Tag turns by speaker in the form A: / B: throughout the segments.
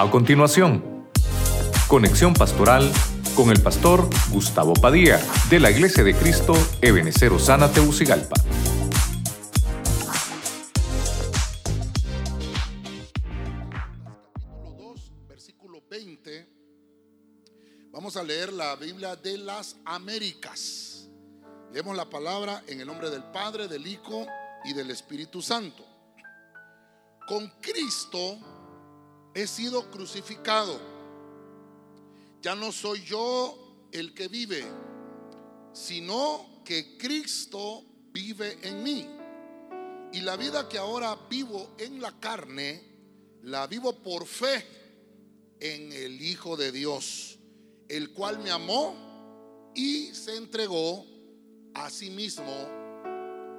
A: A continuación, conexión pastoral con el pastor Gustavo Padilla de la Iglesia de Cristo Ebenecer Osana Teucigalpa.
B: capítulo 2, versículo 20, vamos a leer la Biblia de las Américas. Leemos la palabra en el nombre del Padre, del Hijo y del Espíritu Santo. Con Cristo he sido crucificado. Ya no soy yo el que vive, sino que Cristo vive en mí. Y la vida que ahora vivo en la carne, la vivo por fe en el Hijo de Dios, el cual me amó y se entregó a sí mismo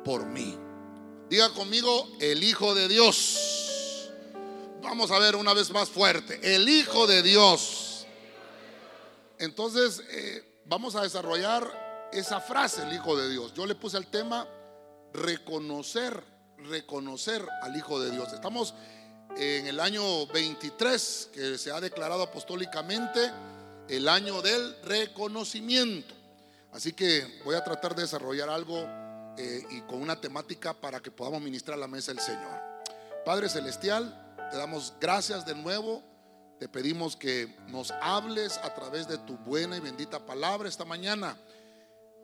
B: por mí. Diga conmigo, el Hijo de Dios. Vamos a ver una vez más fuerte, el Hijo de Dios. Entonces, eh, vamos a desarrollar esa frase, el Hijo de Dios. Yo le puse el tema reconocer, reconocer al Hijo de Dios. Estamos en el año 23 que se ha declarado apostólicamente el año del reconocimiento. Así que voy a tratar de desarrollar algo eh, y con una temática para que podamos ministrar la mesa del Señor. Padre Celestial, te damos gracias de nuevo. Te pedimos que nos hables a través de tu buena y bendita palabra esta mañana.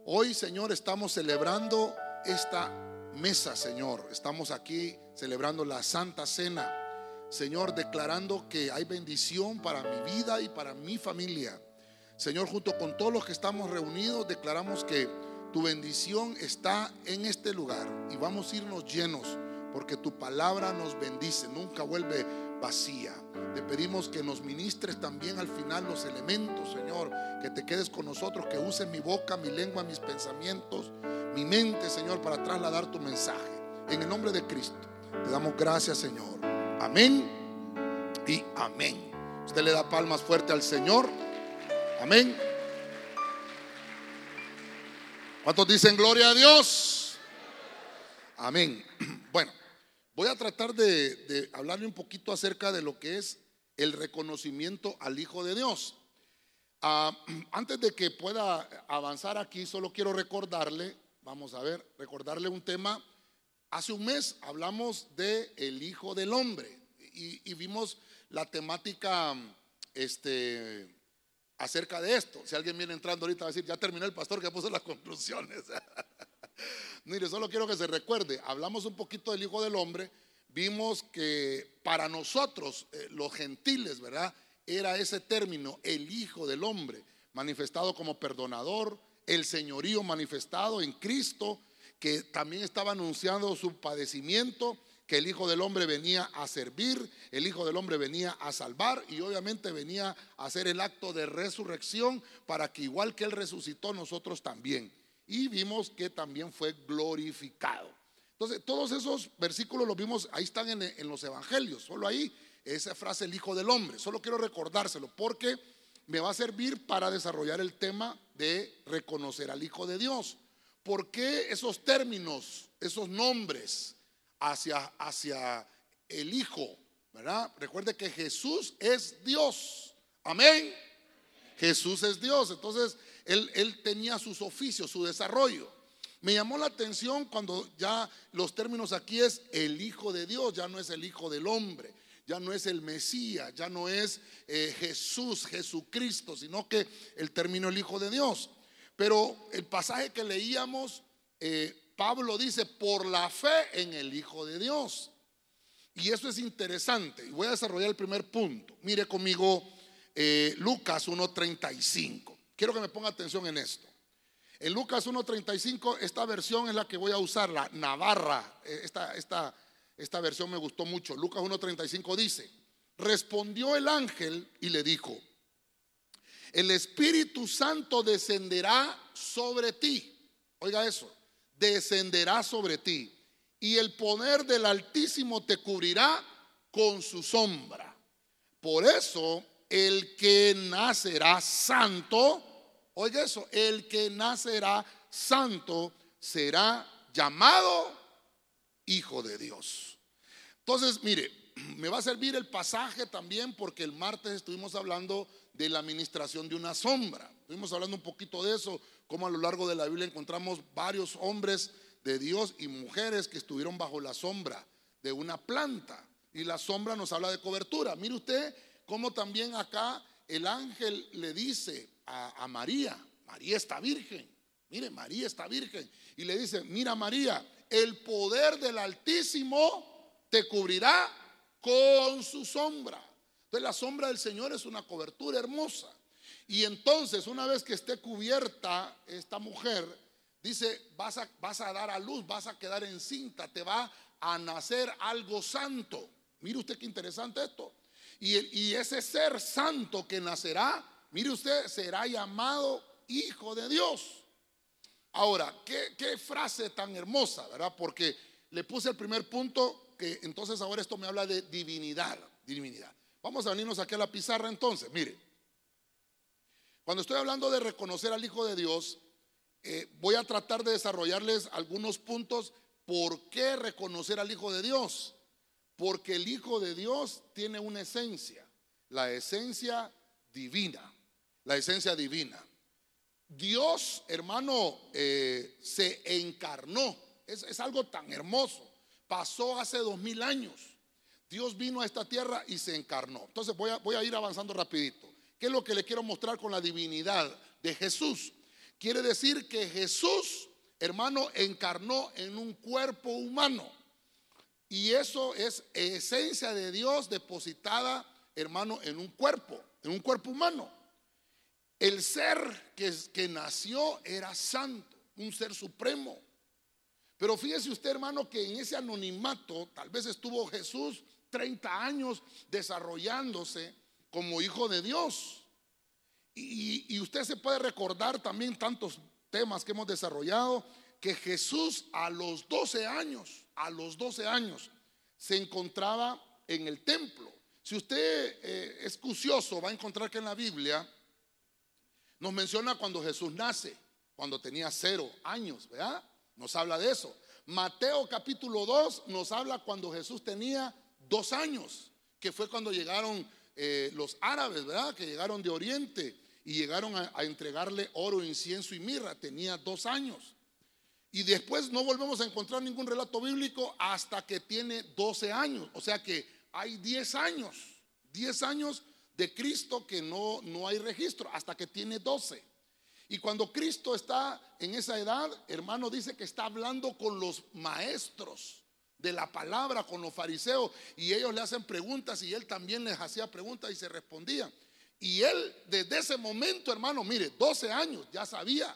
B: Hoy, Señor, estamos celebrando esta mesa, Señor. Estamos aquí celebrando la Santa Cena. Señor, declarando que hay bendición para mi vida y para mi familia. Señor, junto con todos los que estamos reunidos, declaramos que tu bendición está en este lugar y vamos a irnos llenos porque tu palabra nos bendice, nunca vuelve vacía. Te pedimos que nos ministres también al final los elementos, Señor, que te quedes con nosotros, que uses mi boca, mi lengua, mis pensamientos, mi mente, Señor, para trasladar tu mensaje. En el nombre de Cristo, te damos gracias, Señor. Amén y amén. Usted le da palmas fuerte al Señor. Amén. ¿Cuántos dicen gloria a Dios? Amén. Bueno, voy a tratar de, hablarle un poquito acerca de lo que es el reconocimiento al Hijo de Dios. Ah, antes de que pueda avanzar aquí, solo quiero recordarle, vamos a ver, recordarle un tema. Hace un mes hablamos de el Hijo del Hombre y, y vimos la temática este, acerca de esto. Si alguien viene entrando ahorita va a decir, ya terminó el pastor que puso las conclusiones. Mire, solo quiero que se recuerde, hablamos un poquito del Hijo del Hombre, vimos que para nosotros, eh, los gentiles, ¿verdad? Era ese término, el Hijo del Hombre, manifestado como perdonador, el señorío manifestado en Cristo, que también estaba anunciando su padecimiento, que el Hijo del Hombre venía a servir, el Hijo del Hombre venía a salvar y obviamente venía a hacer el acto de resurrección para que igual que Él resucitó, nosotros también. Y vimos que también fue glorificado. Entonces, todos esos versículos los vimos, ahí están en, en los evangelios, solo ahí esa frase el Hijo del Hombre. Solo quiero recordárselo porque me va a servir para desarrollar el tema de reconocer al Hijo de Dios. ¿Por qué esos términos, esos nombres hacia, hacia el Hijo? ¿Verdad? Recuerde que Jesús es Dios. Amén. Jesús es Dios. Entonces, él, tenía sus oficios, su desarrollo. Me llamó la atención cuando ya los términos aquí es el Hijo de Dios, ya no es el Hijo del hombre ya no es el Mesías, ya no es eh, Jesús, Jesucristo, sino que el término el Hijo de Dios. Pero el pasaje que leíamos, eh, Pablo dice, por la fe en el Hijo de Dios. Y eso es interesante. Y voy a desarrollar el primer punto. Mire conmigo eh, Lucas 1.35. Quiero que me ponga atención en esto. En Lucas 1.35, esta versión es la que voy a usar, la Navarra, esta, esta esta versión me gustó mucho. Lucas 1.35 dice, respondió el ángel y le dijo, el Espíritu Santo descenderá sobre ti. Oiga eso, descenderá sobre ti. Y el poder del Altísimo te cubrirá con su sombra. Por eso, el que nacerá santo, oiga eso, el que nacerá santo será llamado Hijo de Dios. Entonces, mire, me va a servir el pasaje también porque el martes estuvimos hablando de la administración de una sombra. Estuvimos hablando un poquito de eso, cómo a lo largo de la Biblia encontramos varios hombres de Dios y mujeres que estuvieron bajo la sombra de una planta. Y la sombra nos habla de cobertura. Mire usted cómo también acá el ángel le dice a, a María, María está virgen. Mire, María está virgen. Y le dice, mira María, el poder del Altísimo te cubrirá con su sombra. Entonces la sombra del Señor es una cobertura hermosa. Y entonces, una vez que esté cubierta esta mujer, dice, vas a, vas a dar a luz, vas a quedar encinta, te va a nacer algo santo. Mire usted qué interesante esto. Y, ese ser santo que nacerá, mire usted, será llamado Hijo de Dios. Ahora, ¿qué, qué frase tan hermosa, ¿verdad? Porque le puse el primer punto, que entonces ahora esto me habla de divinidad, divinidad. Vamos a venirnos aquí a la pizarra entonces, mire. Cuando estoy hablando de reconocer al Hijo de Dios, eh, voy a tratar de desarrollarles algunos puntos. ¿Por qué reconocer al Hijo de Dios? Porque el Hijo de Dios tiene una esencia, la esencia divina, la esencia divina. Dios, hermano, eh, se encarnó. Es, es, algo tan hermoso. Pasó hace dos mil años. Dios vino a esta tierra y se encarnó. Entonces voy a, voy a ir avanzando rapidito. ¿Qué es lo que le quiero mostrar con la divinidad de Jesús? Quiere decir que Jesús, hermano, encarnó en un cuerpo humano. Y eso es esencia de Dios depositada, hermano, en un cuerpo, en un cuerpo humano. El ser que, que nació era santo, un ser supremo. Pero fíjese usted, hermano, que en ese anonimato tal vez estuvo Jesús 30 años desarrollándose como hijo de Dios. Y, y, usted se puede recordar también tantos temas que hemos desarrollado, que Jesús a los 12 años, a los 12 años, se encontraba en el templo. Si usted eh, es cucioso, va a encontrar que en la Biblia nos menciona cuando Jesús nace, cuando tenía cero años, ¿verdad? Nos habla de eso. Mateo capítulo 2 nos habla cuando Jesús tenía dos años, que fue cuando llegaron eh, los árabes, ¿verdad? Que llegaron de Oriente y llegaron a, a, entregarle oro, incienso y mirra. Tenía dos años. Y después no volvemos a encontrar ningún relato bíblico hasta que tiene 12 años. O sea que hay 10 años, 10 años de Cristo que no, no hay registro, hasta que tiene 12. Y cuando Cristo está en esa edad, hermano, dice que está hablando con los maestros de la palabra, con los fariseos, y ellos le hacen preguntas y él también les hacía preguntas y se respondía. Y él desde ese momento, hermano, mire, 12 años, ya sabía.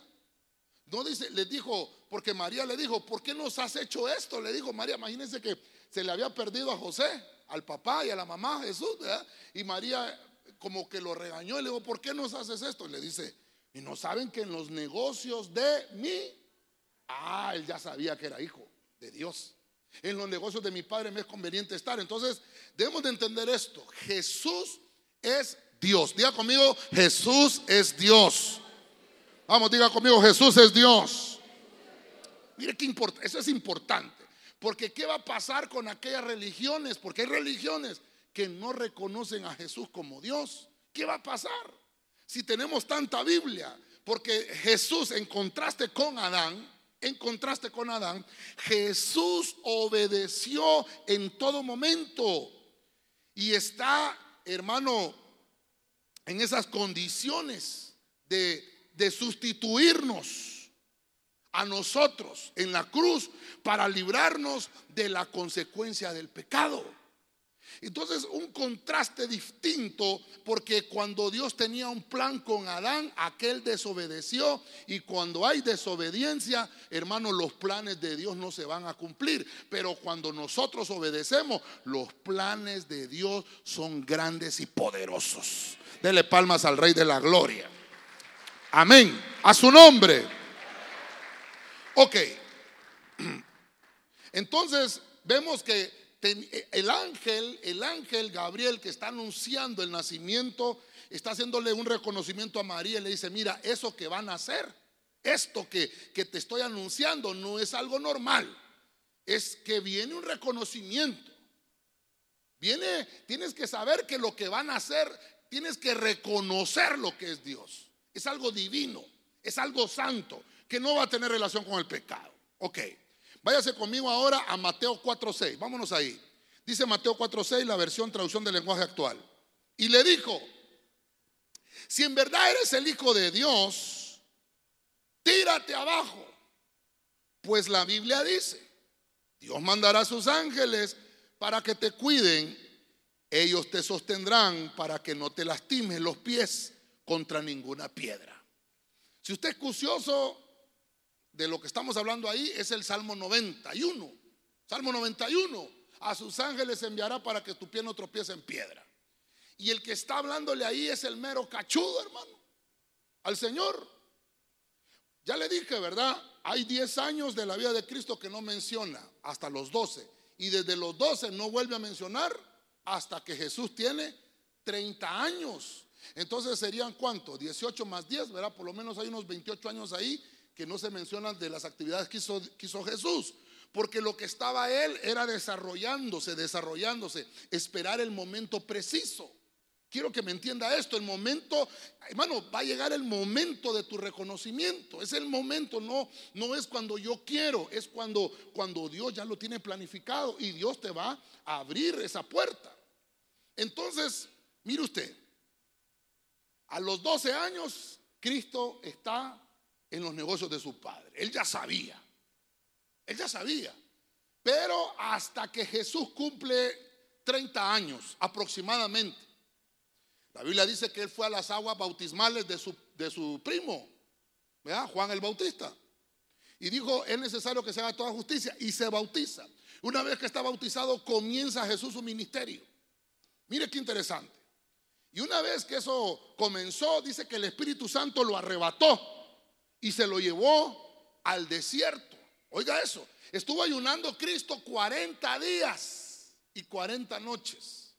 B: No dice, les dijo, porque María le dijo, ¿por qué nos has hecho esto? Le dijo María, imagínense que se le había perdido a José, al papá y a la mamá Jesús, ¿verdad? Y María como que lo regañó y le dijo, ¿por qué nos haces esto? Y le dice, y no saben que en los negocios de mí, ah, él ya sabía que era hijo de Dios. En los negocios de mi padre me es conveniente estar. Entonces, debemos de entender esto. Jesús es Dios. Diga conmigo, Jesús es Dios. Vamos, diga conmigo, Jesús es Dios. Mire qué importa, eso es importante. Porque ¿qué va a pasar con aquellas religiones? Porque hay religiones que no reconocen a Jesús como Dios. ¿Qué va a pasar si tenemos tanta Biblia? Porque Jesús, en contraste con Adán, en contraste con Adán, Jesús obedeció en todo momento y está, hermano, en esas condiciones de, de sustituirnos a nosotros en la cruz para librarnos de la consecuencia del pecado. Entonces, un contraste distinto, porque cuando Dios tenía un plan con Adán, aquel desobedeció, y cuando hay desobediencia, hermanos, los planes de Dios no se van a cumplir. Pero cuando nosotros obedecemos, los planes de Dios son grandes y poderosos. Dele palmas al Rey de la Gloria. Amén. A su nombre. Ok. Entonces, vemos que el ángel, el ángel Gabriel que está anunciando el nacimiento, está haciéndole un reconocimiento a María y le dice, mira, eso que van a hacer, esto que, que te estoy anunciando no es algo normal, es que viene un reconocimiento. Viene, tienes que saber que lo que van a hacer, tienes que reconocer lo que es Dios. Es algo divino, es algo santo, que no va a tener relación con el pecado. Ok, váyase conmigo ahora a Mateo 4.6, vámonos ahí. Dice Mateo 4.6, la versión traducción del lenguaje actual. Y le dijo, si en verdad eres el Hijo de Dios, tírate abajo. Pues la Biblia dice, Dios mandará a sus ángeles para que te cuiden. Ellos te sostendrán para que no te lastimes los pies contra ninguna piedra. Si usted es cucioso de lo que estamos hablando ahí, es el Salmo 91. Salmo 91. A sus ángeles enviará para que tu pie no tropiece en piedra. Y el que está hablándole ahí es el mero cachudo, hermano. Al Señor. Ya le dije, ¿verdad? Hay 10 años de la vida de Cristo que no menciona, hasta los 12. Y desde los 12 no vuelve a mencionar hasta que Jesús tiene 30 años. Entonces serían cuánto? 18 más 10, ¿verdad? Por lo menos hay unos 28 años ahí que no se mencionan de las actividades que hizo, que hizo Jesús. Porque lo que estaba él era desarrollándose, desarrollándose, esperar el momento preciso. Quiero que me entienda esto, el momento, hermano, va a llegar el momento de tu reconocimiento. Es el momento, no, no es cuando yo quiero, es cuando, cuando Dios ya lo tiene planificado y Dios te va a abrir esa puerta. Entonces, mire usted, a los 12 años, Cristo está en los negocios de su padre. Él ya sabía, él ya sabía. Pero hasta que Jesús cumple 30 años aproximadamente, la Biblia dice que él fue a las aguas bautismales de su, de su primo, Juan el Bautista. Y dijo, es necesario que se haga toda justicia. Y se bautiza. Una vez que está bautizado, comienza Jesús su ministerio. Mire qué interesante. Y una vez que eso comenzó, dice que el Espíritu Santo lo arrebató y se lo llevó al desierto. Oiga eso, estuvo ayunando Cristo 40 días y 40 noches.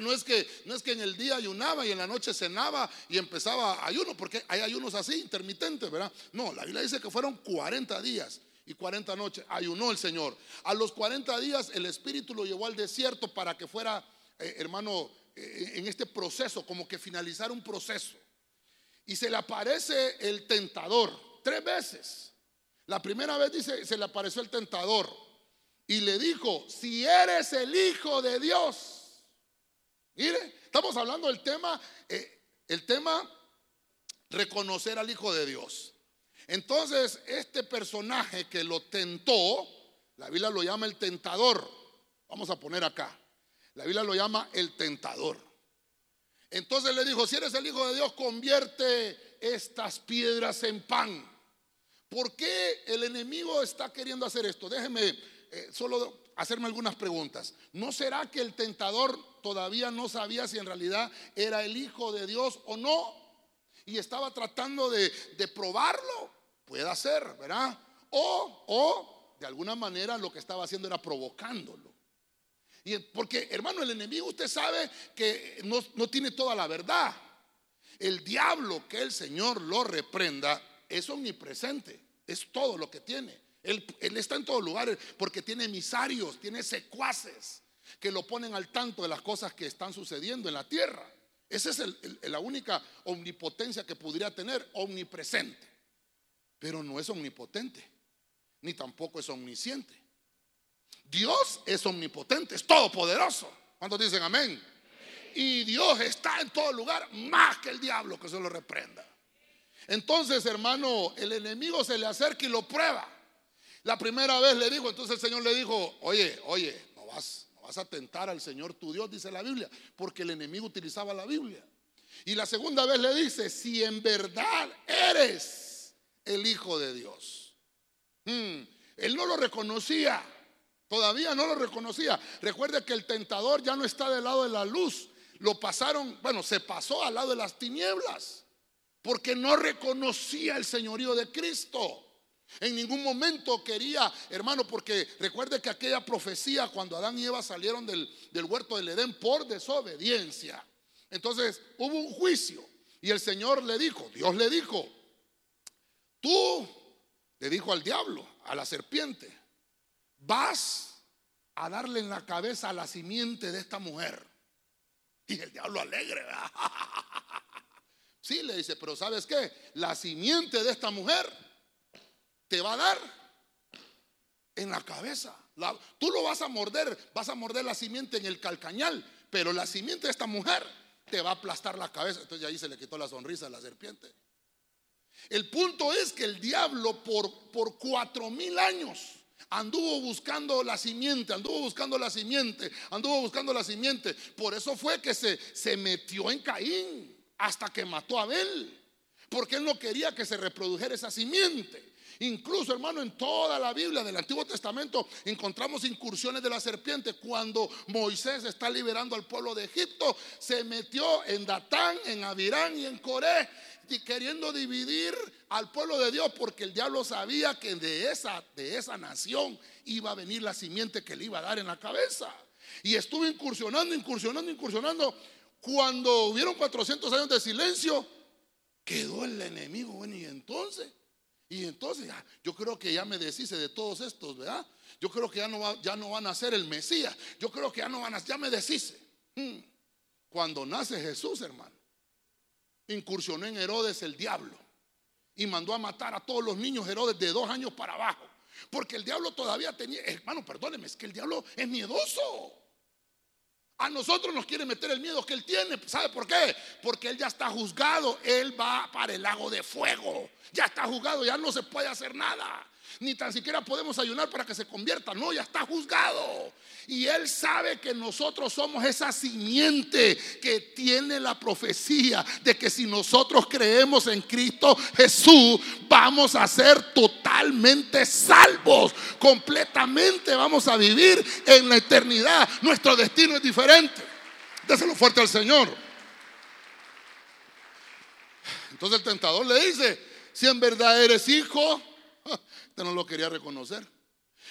B: No es, que, no es que en el día ayunaba y en la noche cenaba y empezaba ayuno, porque hay ayunos así, intermitentes, ¿verdad? No, la Biblia dice que fueron 40 días y 40 noches. Ayunó el Señor. A los 40 días el Espíritu lo llevó al desierto para que fuera, eh, hermano, en este proceso, como que finalizar un proceso. Y se le aparece el tentador tres veces. La primera vez dice, se le apareció el tentador y le dijo, si eres el Hijo de Dios, Mire, estamos hablando del tema, eh, el tema reconocer al Hijo de Dios. Entonces, este personaje que lo tentó, la Biblia lo llama el tentador. Vamos a poner acá. La Biblia lo llama el tentador. Entonces le dijo, si eres el Hijo de Dios, convierte estas piedras en pan. ¿Por qué el enemigo está queriendo hacer esto? Déjeme eh, solo hacerme algunas preguntas. ¿No será que el tentador todavía no sabía si en realidad era el Hijo de Dios o no? Y estaba tratando de, probarlo. Puede ser, ¿verdad? O, o de alguna manera lo que estaba haciendo era provocándolo. Y porque, hermano, el enemigo usted sabe que no, no tiene toda la verdad. El diablo, que el Señor lo reprenda, es omnipresente. Es todo lo que tiene. Él, está en todos lugares porque tiene emisarios, tiene secuaces que lo ponen al tanto de las cosas que están sucediendo en la tierra. Esa es la única omnipotencia que podría tener, omnipresente. Pero no es omnipotente, ni tampoco es omnisciente. Dios es omnipotente, es todopoderoso. ¿Cuántos dicen amén? Y Dios está en todo lugar, más que el diablo que se lo reprenda. Entonces, hermano, el enemigo se le acerca y lo prueba. La primera vez le dijo, entonces el Señor le dijo, oye, oye, no vas, no vas a tentar al Señor tu Dios, dice la Biblia, porque el enemigo utilizaba la Biblia. Y la segunda vez le dice, si en verdad eres el Hijo de Dios. Hmm, él no lo reconocía, todavía no lo reconocía. Recuerde que el tentador ya no está del lado de la luz, lo pasaron, bueno, se pasó al lado de las tinieblas, porque no reconocía el señorío de Cristo. En ningún momento quería, hermano, porque recuerde que aquella profecía cuando Adán y Eva salieron del, huerto del Edén por desobediencia. Entonces hubo un juicio y el Señor le dijo, Dios le dijo, tú, le dijo al diablo, a la serpiente, vas a darle en la cabeza a la simiente de esta mujer. Y el diablo alegre. Sí, le dice, pero ¿sabes qué? La simiente de esta mujer te va a dar en la cabeza. tú lo vas a morder, vas a morder la simiente en el calcañal, pero la simiente de esta mujer te va a aplastar la cabeza. Entonces ahí se le quitó la sonrisa a la serpiente. El punto es que el diablo por, por cuatro mil años anduvo buscando la simiente, anduvo buscando la simiente, anduvo buscando la simiente. Por eso fue que se, se metió en Caín hasta que mató a Abel. Porque él no quería que se reprodujera esa simiente. Incluso, hermano, en toda la Biblia del Antiguo Testamento encontramos incursiones de la serpiente. Cuando Moisés está liberando al pueblo de Egipto, se metió en Datán, en Abirán y en Coré, queriendo dividir al pueblo de Dios, porque el diablo sabía que de esa, de esa nación iba a venir la simiente que le iba a dar en la cabeza. Y estuvo incursionando, incursionando, incursionando. Cuando hubieron 400 años de silencio, quedó el enemigo. Bueno, y entonces y entonces yo creo que ya me deshice de todos estos, ¿verdad? Yo creo que ya no, ya no van a ser el Mesías. Yo creo que ya no van a, ya me deshice. Hmm. Cuando nace Jesús, hermano, incursionó en Herodes el diablo y mandó a matar a todos los niños Herodes de dos años para abajo. Porque el diablo todavía tenía, hermano, perdóneme, es que el diablo es miedoso. A nosotros nos quiere meter el miedo que él tiene. ¿Sabe por qué? Porque él ya está juzgado. Él va para el lago de fuego. Ya está juzgado, ya no se puede hacer nada. Ni tan siquiera podemos ayunar para que se convierta. No, ya está juzgado. Y él sabe que nosotros somos esa simiente que tiene la profecía de que si nosotros creemos en Cristo Jesús, vamos a ser totalmente salvos. Completamente vamos a vivir en la eternidad. Nuestro destino es diferente. Déselo fuerte al Señor. Entonces el tentador le dice, si en verdad eres hijo, usted no lo quería reconocer.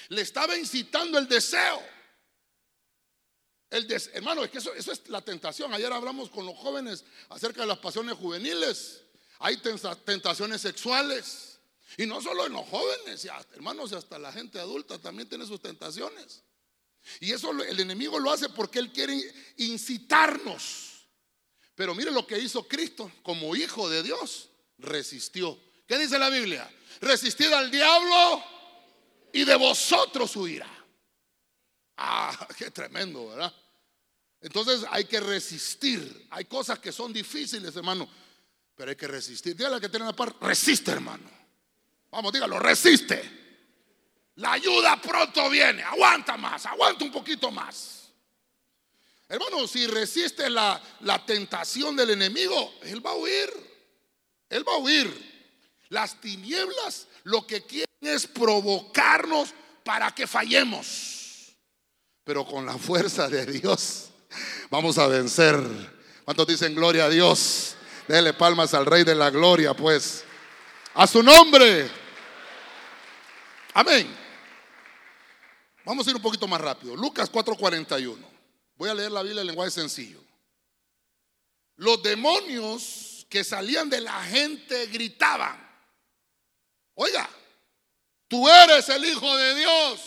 B: Le estaba incitando el deseo hermano, es que eso, es la tentación. Ayer hablamos con los jóvenes acerca de las pasiones juveniles. Hay tentaciones sexuales. Y no solo en los jóvenes, hermanos, hasta la gente adulta también tiene sus tentaciones. Y eso el enemigo lo hace porque él quiere incitarnos. Pero mire lo que hizo Cristo como hijo de Dios. Resistió. ¿Qué dice la Biblia? Resistid al diablo y de vosotros huirá. Ah, qué tremendo, ¿verdad? Entonces hay que resistir. Hay cosas que son difíciles, hermano, pero hay que resistir. Dígale que tiene la par, resiste, hermano. Vamos, dígalo, resiste. La ayuda pronto viene. Aguanta más, aguanta un poquito más. Hermano, si resiste la, la tentación del enemigo, él va a huir. Él va a huir. Las tinieblas lo que quieren es provocarnos para que fallemos. Pero con la fuerza de Dios Vamos a vencer. ¿Cuántos dicen gloria a Dios? Dele palmas al Rey de la Gloria, pues. A su nombre. Amén. Vamos a ir un poquito más rápido. Lucas 4:41. Voy a leer la Biblia en lenguaje sencillo. Los demonios que salían de la gente gritaban. Oiga, tú eres el Hijo de Dios.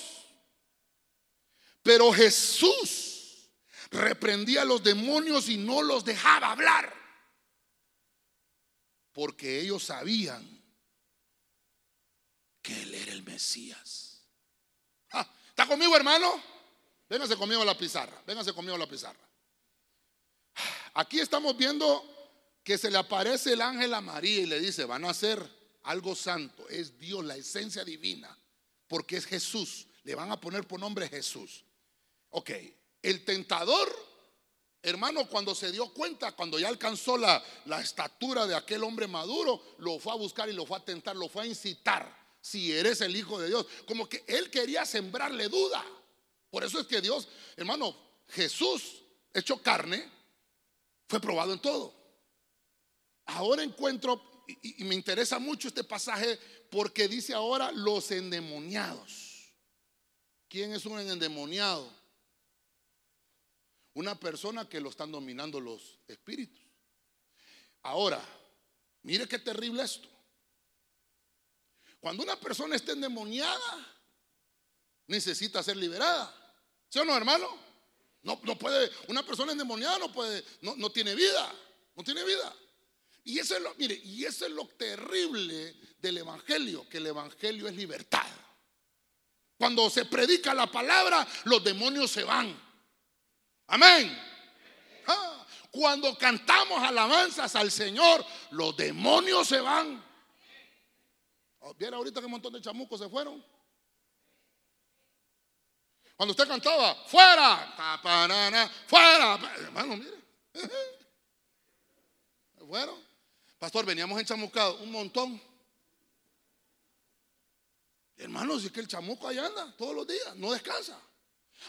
B: Pero Jesús reprendía a los demonios y no los dejaba hablar. Porque ellos sabían que Él era el Mesías. Ah, ¿Está conmigo, hermano? Véngase conmigo a la pizarra. Véngase conmigo a la pizarra. Aquí estamos viendo que se le aparece el ángel a María y le dice, van a hacer algo santo. Es Dios, la esencia divina. Porque es Jesús. Le van a poner por nombre Jesús. Ok, el tentador, hermano, cuando se dio cuenta, cuando ya alcanzó la, la estatura de aquel hombre maduro, lo fue a buscar y lo fue a tentar, lo fue a incitar. Si eres el Hijo de Dios, como que él quería sembrarle duda. Por eso es que Dios, hermano, Jesús, hecho carne, fue probado en todo. Ahora encuentro, y, me interesa mucho este pasaje, porque dice ahora los endemoniados. ¿Quién es un endemoniado? Una persona que lo están dominando los espíritus. Ahora, mire qué terrible esto. Cuando una persona está endemoniada, necesita ser liberada. ¿Sí o no, hermano? No, puede, una persona endemoniada no puede, no tiene vida, no tiene vida. Y eso es lo, mire, y eso es lo terrible del evangelio, que el evangelio es libertad. Cuando se predica la palabra, los demonios se van. Amén. Ah, cuando cantamos alabanzas al Señor, los demonios se van. Oh, ¿Viera ahorita que un montón de chamucos se fueron? Cuando usted cantaba, fuera, fuera, hermano, mire. Fueron. Pastor, veníamos enchamucados un montón. Hermanos, es que el chamuco ahí anda todos los días, no descansa.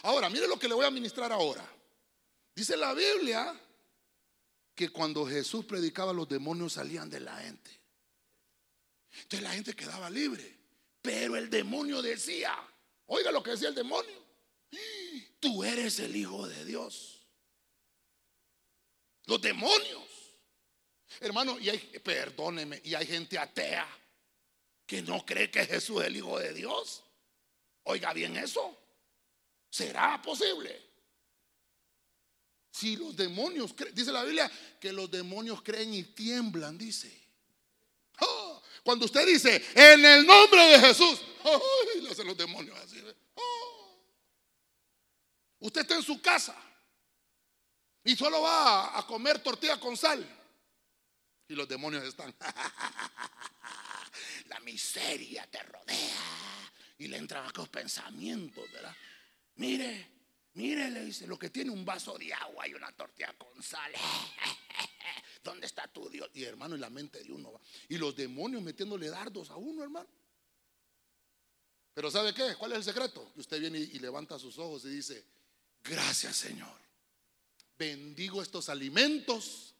B: Ahora, mire lo que le voy a ministrar ahora. Dice la Biblia que cuando Jesús predicaba los demonios salían de la gente. Entonces la gente quedaba libre. Pero el demonio decía, oiga lo que decía el demonio, tú eres el Hijo de Dios. Los demonios. Hermano, y hay, perdóneme, y hay gente atea que no cree que Jesús es el Hijo de Dios. Oiga bien eso. ¿Será posible? Si los demonios, dice la Biblia que los demonios creen y tiemblan, dice. Oh, cuando usted dice, en el nombre de Jesús, le hacen los demonios así. Oh. Usted está en su casa y solo va a comer tortilla con sal. Y los demonios están. La miseria te rodea. Y le entran aquellos pensamientos, ¿verdad? Mire, mire, le dice, lo que tiene un vaso de agua y una tortilla con sal. ¿Dónde está tu Dios? Y hermano, en la mente de uno va. Y los demonios metiéndole dardos a uno, hermano. Pero ¿sabe qué? ¿Cuál es el secreto? Que usted viene y levanta sus ojos y dice, gracias Señor. Bendigo estos alimentos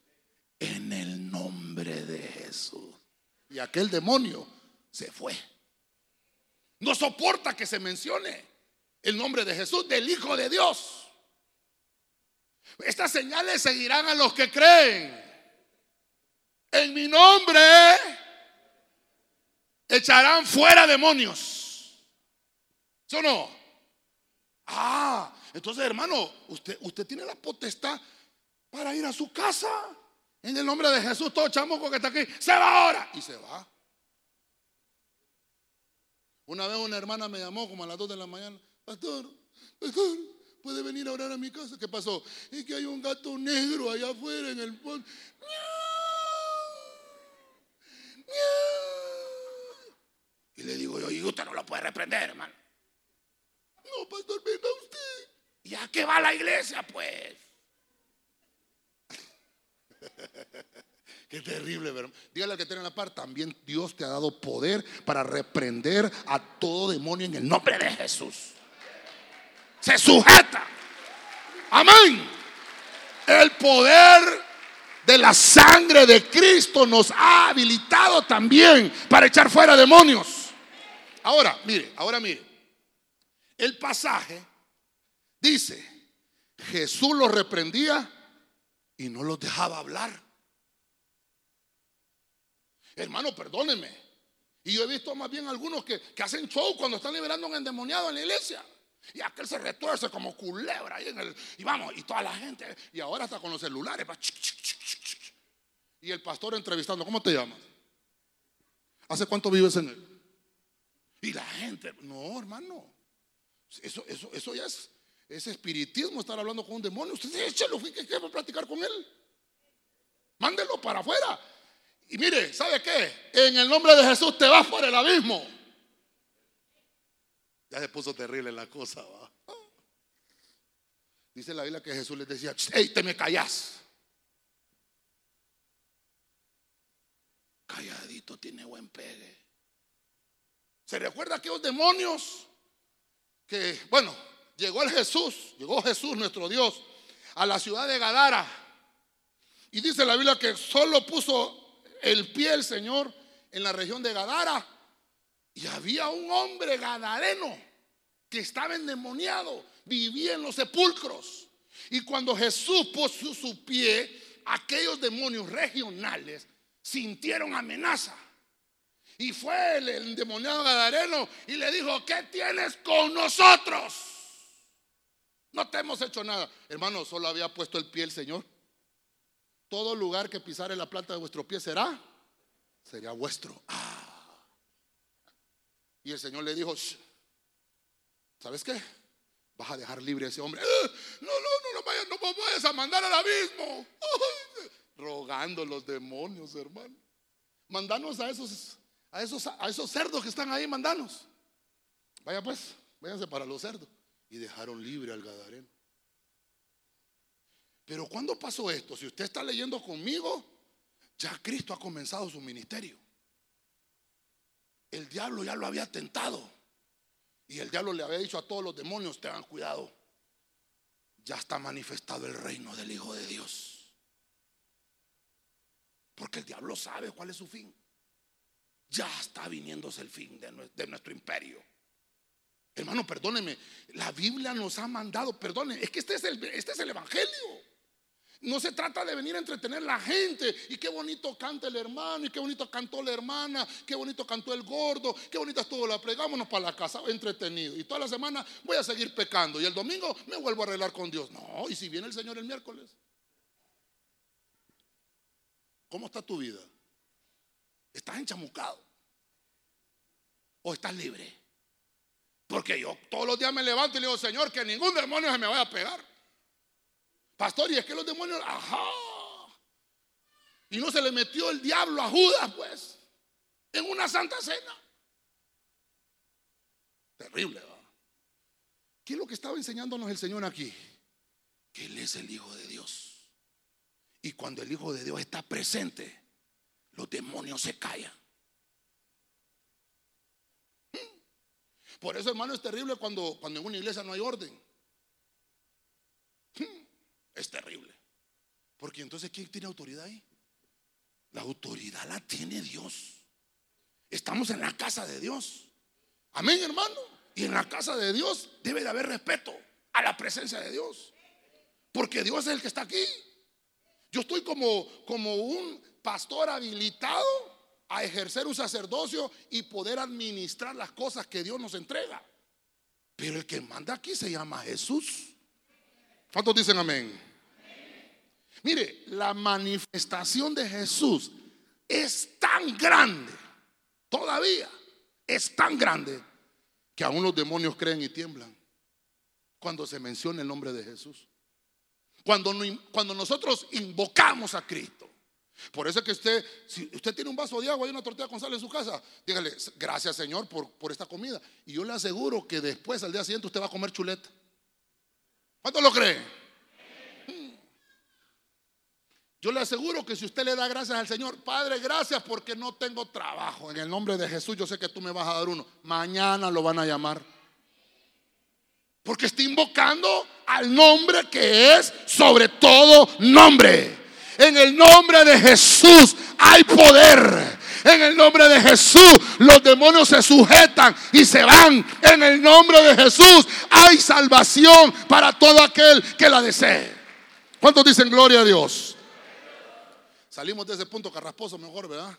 B: en el de Jesús. Y aquel demonio se fue. No soporta que se mencione el nombre de Jesús, del Hijo de Dios. Estas señales seguirán a los que creen. En mi nombre echarán fuera demonios. ¿Sí no? Ah, entonces hermano, usted, usted tiene la potestad para ir a su casa. En el nombre de Jesús, todo chamuco que está aquí, se va ahora. Y se va. Una vez una hermana me llamó como a las 2 de la mañana. Pastor, pastor, ¿puede venir a orar a mi casa? ¿Qué pasó? Es que hay un gato negro allá afuera en el fondo. Y le digo yo, y usted no lo puede reprender, hermano. No, pastor, venga usted. ¿Y a qué va la iglesia, pues? Qué terrible, ¿verdad? Dígale al que tiene la par, también Dios te ha dado poder para reprender a todo demonio en el nombre de Jesús. Se sujeta. Amén. El poder de la sangre de Cristo nos ha habilitado también para echar fuera demonios. Ahora, mire, ahora mire. El pasaje dice, Jesús los reprendía y no los dejaba hablar. Hermano, perdóneme. Y yo he visto más bien algunos que, hacen show cuando están liberando a un endemoniado en la iglesia. Y aquel se retuerce como culebra ahí en el. Y vamos, y toda la gente. Y ahora está con los celulares. y el pastor entrevistando, ¿cómo te llamas? ¿Hace cuánto vives en él? Y la gente, no, hermano. Eso, eso, eso ya es, es espiritismo estar hablando con un demonio. Usted échelo, ¿qué quiere platicar con él? Mándelo para afuera. Y mire, ¿sabe qué? En el nombre de Jesús te vas por el abismo. Ya se puso terrible la cosa. ¿va? Dice la Biblia que Jesús les decía, hey, te me callas. Calladito tiene buen pegue. ¿Se recuerda aquellos demonios que, bueno, llegó el Jesús, llegó Jesús nuestro Dios a la ciudad de Gadara. Y dice la Biblia que solo puso el pie el Señor en la región de Gadara. Y había un hombre gadareno que estaba endemoniado, vivía en los sepulcros. Y cuando Jesús puso su pie, aquellos demonios regionales sintieron amenaza. Y fue el endemoniado gadareno y le dijo, ¿qué tienes con nosotros? No te hemos hecho nada. Hermano, solo había puesto el pie el Señor. Todo lugar que pisare la planta de vuestro pie será, sería vuestro. Ah. Y el Señor le dijo, ¿sabes qué? Vas a dejar libre a ese hombre. Eh, no, no, no, no vayas, no vayas a mandar al abismo. rogando los demonios, hermano. Mandanos a esos, a esos, a esos cerdos que están ahí, mandanos. Vaya pues, váyanse para los cerdos. Y dejaron libre al Gadareno. Pero ¿cuándo pasó esto? Si usted está leyendo conmigo, ya Cristo ha comenzado su ministerio. El diablo ya lo había tentado. Y el diablo le había dicho a todos los demonios, tengan cuidado. Ya está manifestado el reino del Hijo de Dios. Porque el diablo sabe cuál es su fin. Ya está viniéndose el fin de nuestro imperio. Hermano, perdóneme, la Biblia nos ha mandado, perdone, es que este es el, este es el Evangelio. No se trata de venir a entretener a la gente. Y qué bonito canta el hermano, y qué bonito cantó la hermana, qué bonito cantó el gordo, qué bonita estuvo la pregámonos para la casa, entretenido. Y toda la semana voy a seguir pecando. Y el domingo me vuelvo a arreglar con Dios. No, y si viene el Señor el miércoles. ¿Cómo está tu vida? ¿Estás enchamucado? ¿O estás libre? Porque yo todos los días me levanto y le digo, Señor, que ningún demonio se me vaya a pegar. Pastor, y es que los demonios, ajá. Y no se le metió el diablo a Judas, pues, en una santa cena. Terrible, ¿verdad? ¿Qué es lo que estaba enseñándonos el Señor aquí? Que Él es el Hijo de Dios. Y cuando el Hijo de Dios está presente, los demonios se callan. Por eso, hermano, es terrible cuando, cuando en una iglesia no hay orden. Hmm, es terrible. Porque entonces, ¿quién tiene autoridad ahí? La autoridad la tiene Dios. Estamos en la casa de Dios. Amén, hermano. Y en la casa de Dios debe de haber respeto a la presencia de Dios. Porque Dios es el que está aquí. Yo estoy como, como un pastor habilitado a ejercer un sacerdocio y poder administrar las cosas que Dios nos entrega. Pero el que manda aquí se llama Jesús. ¿Cuántos dicen amén? Mire, la manifestación de Jesús es tan grande, todavía es tan grande, que aún los demonios creen y tiemblan cuando se menciona el nombre de Jesús. Cuando, cuando nosotros invocamos a Cristo. Por eso es que usted, si usted tiene un vaso de agua y una tortilla con sal en su casa, dígale, gracias Señor por, por esta comida. Y yo le aseguro que después, al día siguiente, usted va a comer chuleta. ¿Cuánto lo cree? Hmm. Yo le aseguro que si usted le da gracias al Señor, Padre, gracias porque no tengo trabajo. En el nombre de Jesús, yo sé que tú me vas a dar uno. Mañana lo van a llamar. Porque está invocando al nombre que es sobre todo nombre. En el nombre de Jesús hay poder. En el nombre de Jesús los demonios se sujetan y se van. En el nombre de Jesús hay salvación para todo aquel que la desee. ¿Cuántos dicen gloria a Dios? Salimos de ese punto carrasposo mejor, ¿verdad?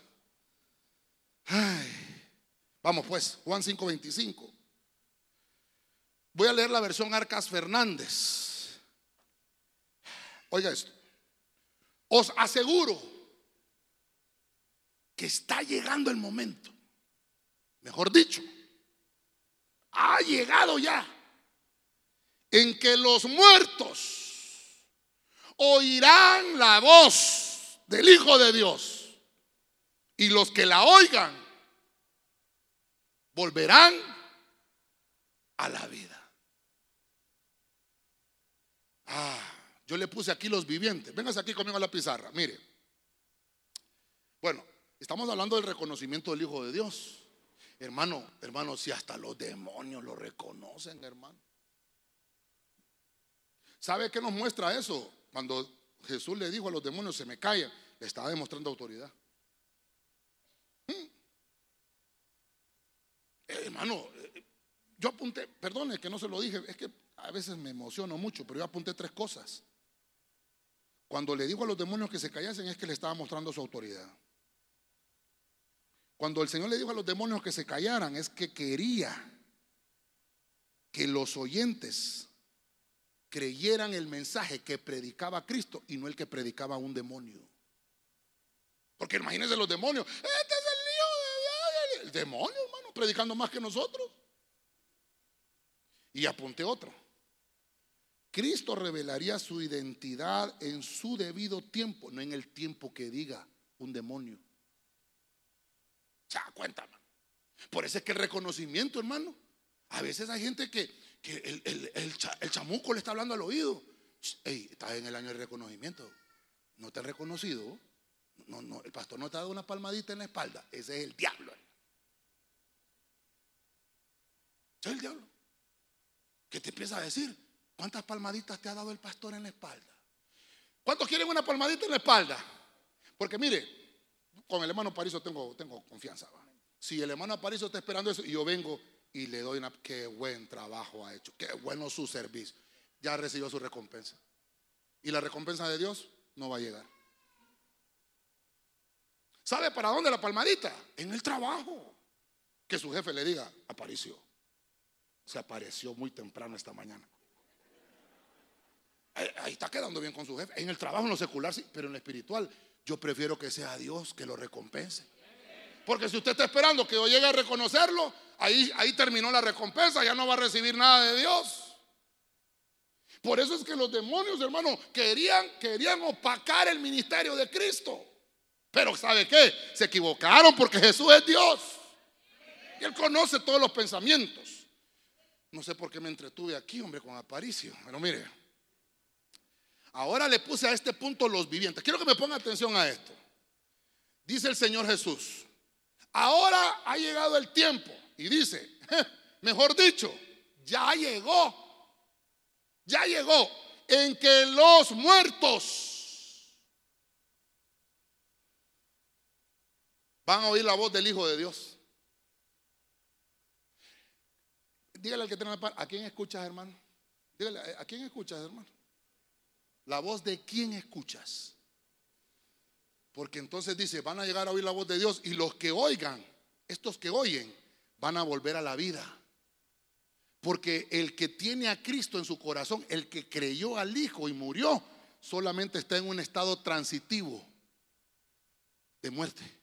B: Vamos pues, Juan 5:25. Voy a leer la versión Arcas Fernández. Oiga esto. Os aseguro que está llegando el momento. Mejor dicho, ha llegado ya en que los muertos oirán la voz del Hijo de Dios y los que la oigan volverán a la vida. Ah. Yo le puse aquí los vivientes. Véngase aquí conmigo a la pizarra. Mire. Bueno, estamos hablando del reconocimiento del Hijo de Dios. Hermano, hermano, si hasta los demonios lo reconocen, hermano. ¿Sabe qué nos muestra eso? Cuando Jesús le dijo a los demonios, se me callan, le estaba demostrando autoridad. ¿Mm? Eh, hermano, eh, yo apunté, perdone que no se lo dije, es que a veces me emociono mucho, pero yo apunté tres cosas. Cuando le dijo a los demonios que se callasen es que le estaba mostrando su autoridad. Cuando el Señor le dijo a los demonios que se callaran es que quería que los oyentes creyeran el mensaje que predicaba Cristo y no el que predicaba un demonio. Porque imagínense los demonios. Este es el hijo de Dios. El demonio, hermano, predicando más que nosotros. Y apunté otro. Cristo revelaría su identidad en su debido tiempo, no en el tiempo que diga un demonio. Ya, cuéntame. Por eso es que el reconocimiento, hermano, a veces hay gente que, el, chamuco le está hablando al oído. Ey, estás en el año de reconocimiento. No te he reconocido. No, no, el pastor no te ha dado una palmadita en la espalda. Ese es el diablo. Ese es el diablo. ¿Qué te empieza a decir? ¿Cuántas palmaditas te ha dado el pastor en la espalda? ¿Cuántos quieren una palmadita en la espalda? Porque mire, con el hermano Pariso tengo, tengo confianza. Si el hermano Pariso está esperando eso y yo vengo y le doy una, qué buen trabajo ha hecho, qué bueno su servicio, ya recibió su recompensa. Y la recompensa de Dios no va a llegar. ¿Sabe para dónde la palmadita? En el trabajo. Que su jefe le diga, apareció. Se apareció muy temprano esta mañana. Ahí está quedando bien con su jefe. En el trabajo, en lo secular, sí, pero en lo espiritual, yo prefiero que sea Dios que lo recompense. Porque si usted está esperando que yo llegue a reconocerlo, ahí, ahí terminó la recompensa, ya no va a recibir nada de Dios. Por eso es que los demonios, hermano, querían, querían opacar el ministerio de Cristo. Pero ¿sabe qué? Se equivocaron porque Jesús es Dios. Y Él conoce todos los pensamientos. No sé por qué me entretuve aquí, hombre, con Aparicio. Pero mire, ahora le puse a este punto los vivientes. Quiero que me ponga atención a esto. Dice el Señor Jesús, ahora ha llegado el tiempo. Y dice, mejor dicho, ya llegó, ya llegó en que los muertos van a oír la voz del Hijo de Dios. Dígale al que tiene la par, ¿a quién escuchas, hermano? Dígale, ¿a quién escuchas, hermano? La voz de quién escuchas. Porque entonces dice, van a llegar a oír la voz de Dios y los que oigan, estos que oyen, van a volver a la vida. Porque el que tiene a Cristo en su corazón, el que creyó al Hijo y murió, solamente está en un estado transitivo de muerte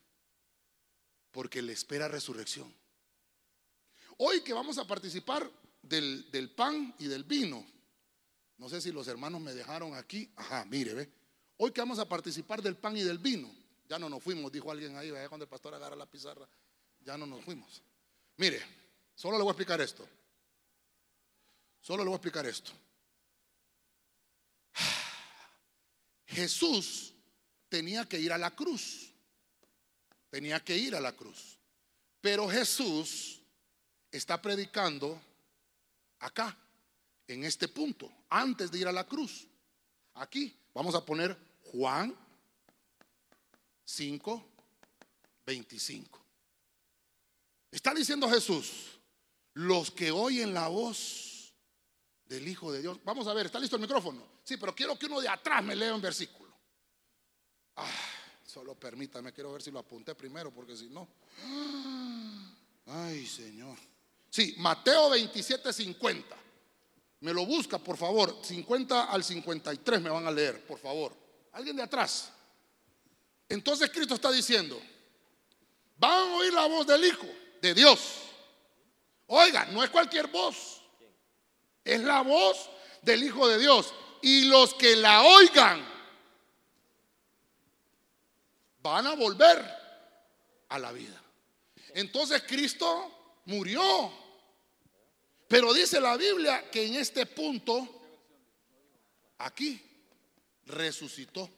B: porque le espera resurrección. Hoy que vamos a participar del, pan y del vino, no sé si los hermanos me dejaron aquí, ajá, mire, ve, hoy que vamos a participar del pan y del vino, ya no nos fuimos, dijo alguien ahí, cuando el pastor agarra la pizarra, ya no nos fuimos. Mire, solo le voy a explicar esto. Solo le voy a explicar esto. Jesús tenía que ir a la cruz tenía que ir a la cruz. Pero Jesús está predicando acá, en este punto, antes de ir a la cruz. Aquí vamos a poner Juan 5, 25. Está diciendo Jesús, los que oyen la voz del Hijo de Dios. Vamos a ver, ¿está listo el micrófono? Sí, pero quiero que uno de atrás me lea un versículo. Ah. Solo permítame, quiero ver si lo apunté primero, porque si no. Ay, Señor. Sí, Mateo 27, 50. Me lo busca, por favor. 50 al 53 me van a leer, por favor. Alguien de atrás. Entonces Cristo está diciendo, van a oír la voz del Hijo, de Dios. Oiga, no es cualquier voz. Es la voz del Hijo de Dios. Y los que la oigan van a volver a la vida. Entonces Cristo murió. Pero dice la Biblia que en este punto, aquí, resucitó.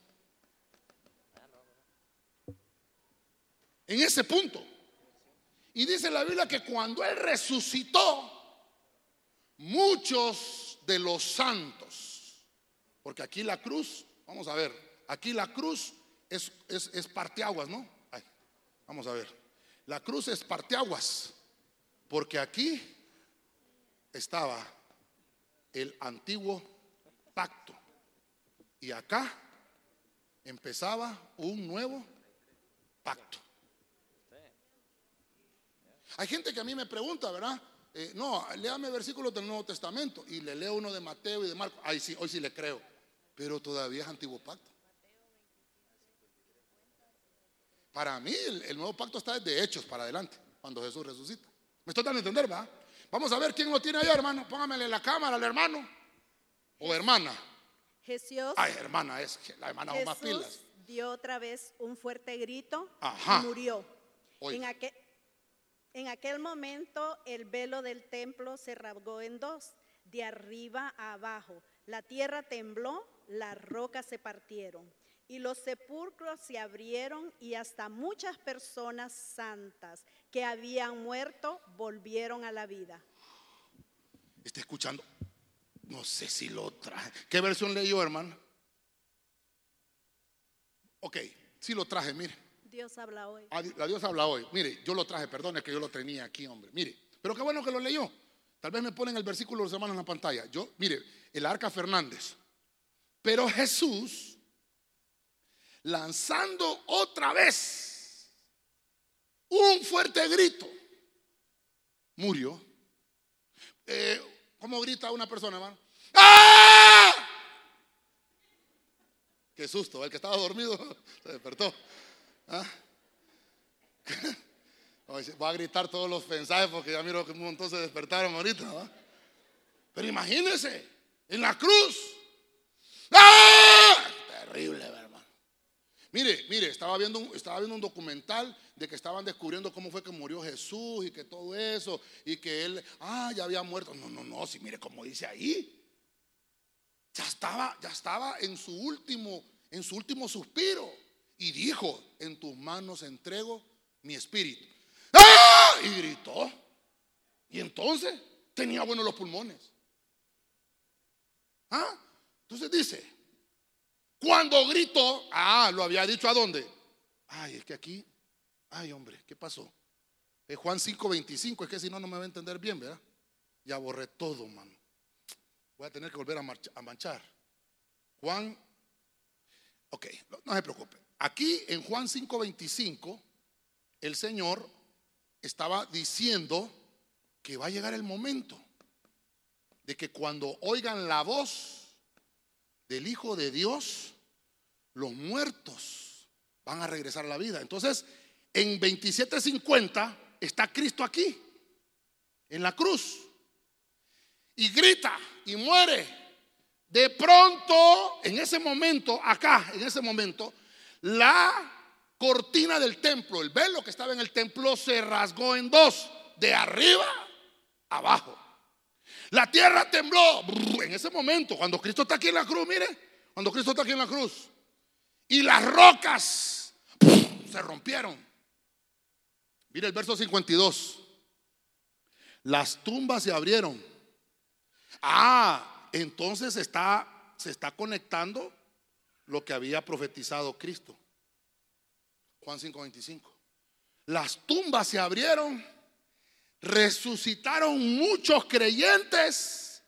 B: En ese punto. Y dice la Biblia que cuando Él resucitó, muchos de los santos, porque aquí la cruz, vamos a ver, aquí la cruz es, es, parteaguas, ¿no? vamos a ver. La cruz es parteaguas, porque aquí estaba el antiguo pacto y acá empezaba un nuevo pacto. Hay gente que a mí me pregunta, ¿verdad? eh, no, léame versículos del Nuevo Testamento y le leo uno de Mateo y de Marcos. Ahí sí, hoy sí le creo. Pero todavía es antiguo pacto. Para mí el, nuevo pacto está desde Hechos para adelante, cuando Jesús resucita. ¿Me estoy dando a entender, va? Vamos a ver quién lo tiene allá, hermano. Póngamele la cámara al hermano. O hermana.
C: Jesús.
B: Ay, hermana, es la hermana
C: Jesús
B: más pilas.
C: dio otra vez un fuerte grito y murió. En aquel, en aquel momento el velo del templo se rasgó en dos, de arriba a abajo. La tierra tembló, las rocas se partieron y los sepulcros se abrieron y hasta muchas personas santas que habían muerto volvieron a la vida.
B: Está escuchando. No sé si lo traje. ¿Qué versión leyó, hermano? Ok, sí lo traje, mire.
C: Dios habla hoy.
B: Ah, la Dios habla hoy. Mire, yo lo traje, perdone que yo lo tenía aquí, hombre. Mire, pero qué bueno que lo leyó. Tal vez me ponen el versículo de los hermanos en la pantalla. Yo, mire, el arca Fernández. Pero Jesús lanzando otra vez un fuerte grito, murió. Eh, ¿Cómo grita una persona, hermano? ¡Ah! Qué susto, el que estaba dormido se despertó. ¿Ah? Voy a gritar todos los mensajes porque ya miro que un montón se despertaron ahorita. Pero imagínense, en la cruz. ¡Ah! Terrible, ¿verdad? Mire, mire, estaba viendo, un, estaba viendo un documental de que estaban descubriendo cómo fue que murió Jesús y que todo eso, y que él, ah, ya había muerto. No, no, no, si mire cómo dice ahí. Ya estaba, ya estaba en su último, en su último suspiro. Y dijo, en tus manos entrego mi espíritu. ¡Ah! Y gritó. Y entonces tenía buenos los pulmones. ¿Ah? Entonces dice, cuando gritó, ah, lo había dicho a dónde. Ay, es que aquí, ay hombre, ¿qué pasó? Es Juan 5:25, es que si no, no me va a entender bien, ¿verdad? Ya borré todo, mano. Voy a tener que volver a, manchar. Juan, ok, no, se preocupe. Aquí en Juan 5:25, el Señor estaba diciendo que va a llegar el momento de que cuando oigan la voz del Hijo de Dios, los muertos van a regresar a la vida. Entonces, en 27.50 está Cristo aquí, en la cruz, y grita y muere. De pronto, en ese momento, acá, en ese momento, la cortina del templo, el velo que estaba en el templo, se rasgó en dos, de arriba abajo. La tierra tembló en ese momento, cuando Cristo está aquí en la cruz, mire, cuando Cristo está aquí en la cruz. Y las rocas se rompieron. Mire el verso 52. Las tumbas se abrieron. Ah, entonces está, se está conectando lo que había profetizado Cristo. Juan 5:25. Las tumbas se abrieron resucitaron muchos creyentes.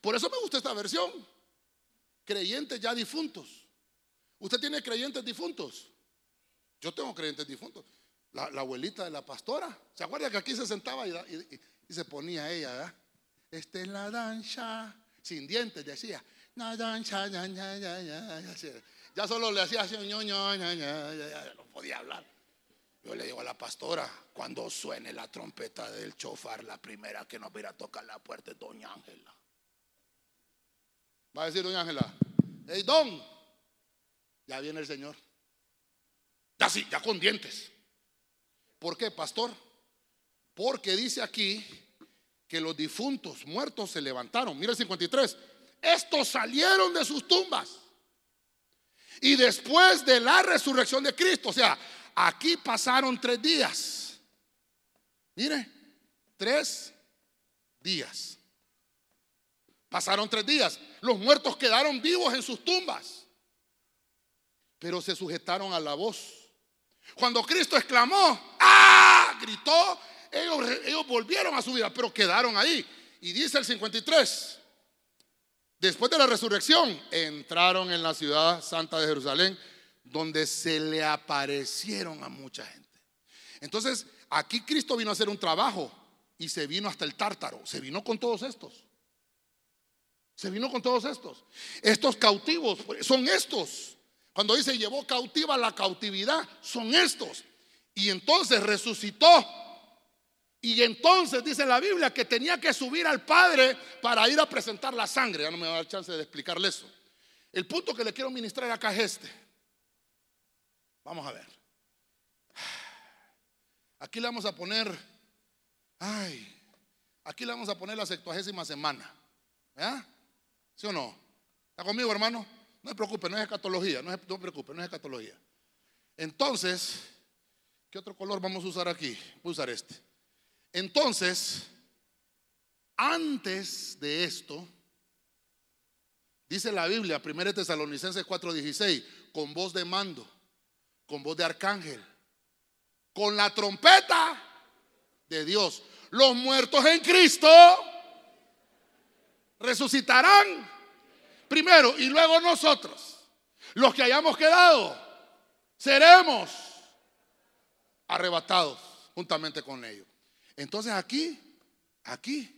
B: Por eso me gusta esta versión. Creyentes ya difuntos. ¿Usted tiene creyentes difuntos? Yo tengo creyentes difuntos. La, abuelita de la pastora. ¿Se acuerda que aquí se sentaba y, se ponía ella? Esta es la danza. Sin dientes decía. La danza, ya, ya, ya, ya, solo le hacía así, no podía hablar. Yo le digo a la pastora, cuando suene la trompeta del chofar, la primera que nos va a tocar la puerta es doña Ángela. Va a decir doña Ángela, hey don, ya viene el Señor. Ya sí, ya con dientes. ¿Por qué, pastor? Porque dice aquí que los difuntos muertos se levantaron. Mira el 53. Estos salieron de sus tumbas. Y después de la resurrección de Cristo, o sea, Aquí pasaron tres días. Mire, tres días. Pasaron tres días. Los muertos quedaron vivos en sus tumbas, pero se sujetaron a la voz. Cuando Cristo exclamó, ¡ah! Gritó, ellos, ellos volvieron a su vida, pero quedaron ahí. Y dice el 53, después de la resurrección, entraron en la ciudad santa de Jerusalén donde se le aparecieron a mucha gente. Entonces, aquí Cristo vino a hacer un trabajo y se vino hasta el tártaro, se vino con todos estos. Se vino con todos estos. Estos cautivos son estos. Cuando dice llevó cautiva la cautividad, son estos. Y entonces resucitó. Y entonces dice la Biblia que tenía que subir al Padre para ir a presentar la sangre. Ya no me va a dar chance de explicarle eso. El punto que le quiero ministrar acá es este. Vamos a ver. Aquí le vamos a poner, ay, aquí le vamos a poner la sextuagésima semana. ¿Ya? ¿Sí o no? ¿Está conmigo, hermano? No se preocupe, no es escatología, no se, no preocupe, no es escatología. Entonces, ¿qué otro color vamos a usar aquí? Voy a usar este. Entonces, antes de esto, dice la Biblia, 1 Tesalonicenses 4:16, con voz de mando, con voz de arcángel, con la trompeta de Dios. Los muertos en Cristo resucitarán primero y luego nosotros, los que hayamos quedado, seremos arrebatados juntamente con ellos. Entonces aquí, aquí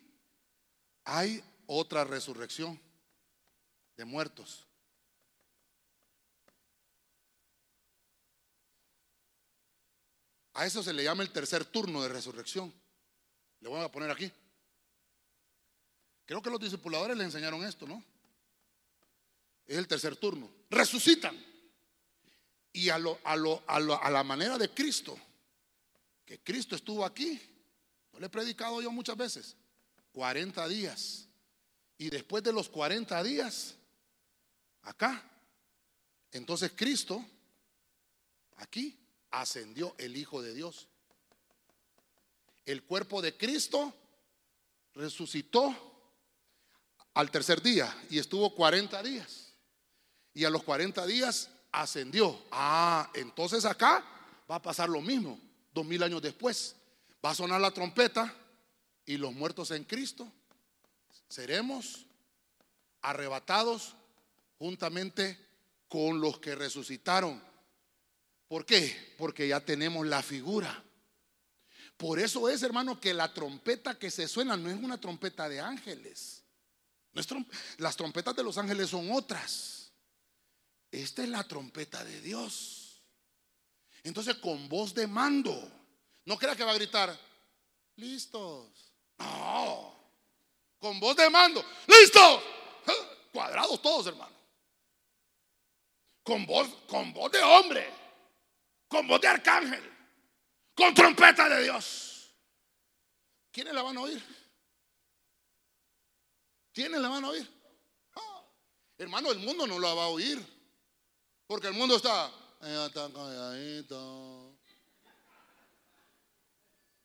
B: hay otra resurrección de muertos. A eso se le llama el tercer turno de resurrección. Le voy a poner aquí. Creo que los discipuladores le enseñaron esto, ¿no? Es el tercer turno. Resucitan. Y a, a la manera de Cristo, que Cristo estuvo aquí, no le he predicado yo muchas veces, 40 días. Y después de los 40 días, acá, entonces Cristo, aquí, ascendió el Hijo de Dios. El cuerpo de Cristo resucitó al tercer día y estuvo 40 días. Y a los 40 días ascendió. Ah, entonces acá va a pasar lo mismo, dos mil años después. Va a sonar la trompeta y los muertos en Cristo seremos arrebatados juntamente con los que resucitaron. ¿Por qué? Porque ya tenemos la figura. Por eso es, hermano, que la trompeta que se suena no es una trompeta de ángeles. las trompetas de los ángeles son otras. Esta es la trompeta de Dios. Entonces, con voz de mando. No crea que va a gritar, listos. No. Con voz de mando, listos. Cuadrados todos, hermano. Con voz, con voz de hombre. Con voz de arcángel con trompeta de Dios. ¿Quiénes la van a oír? ¿Quiénes la van a oír? Hermano, el mundo no la va a oír. Porque el mundo está,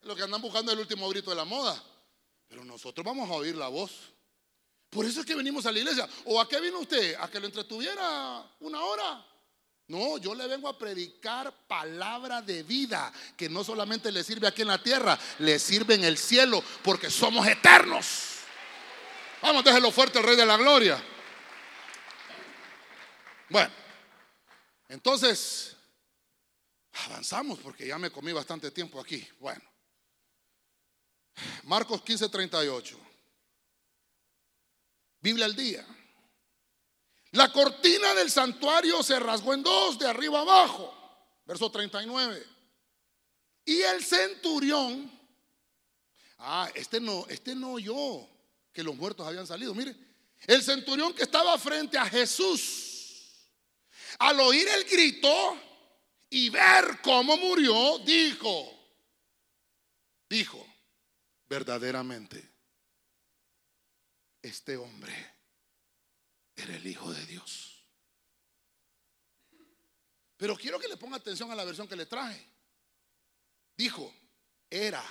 B: Lo que andan buscando es el último grito de la moda. Pero nosotros vamos a oír la voz. Por eso es que venimos a la iglesia. ¿O a qué vino usted? ¿A que lo entretuviera una hora? No, yo le vengo a predicar palabra de vida que no solamente le sirve aquí en la tierra, le sirve en el cielo porque somos eternos. Vamos, déjelo fuerte el Rey de la Gloria. Bueno, entonces avanzamos porque ya me comí bastante tiempo aquí. Bueno, Marcos 15, 38. Biblia al día. La cortina del santuario se rasgó en dos, de arriba abajo. Verso 39. Y el centurión, ah, este no, este no oyó que los muertos habían salido. Mire, el centurión que estaba frente a Jesús, al oír el grito y ver cómo murió, dijo, dijo, verdaderamente, este hombre era el Hijo de Dios. Pero quiero que le ponga atención a la versión que le traje. Dijo, era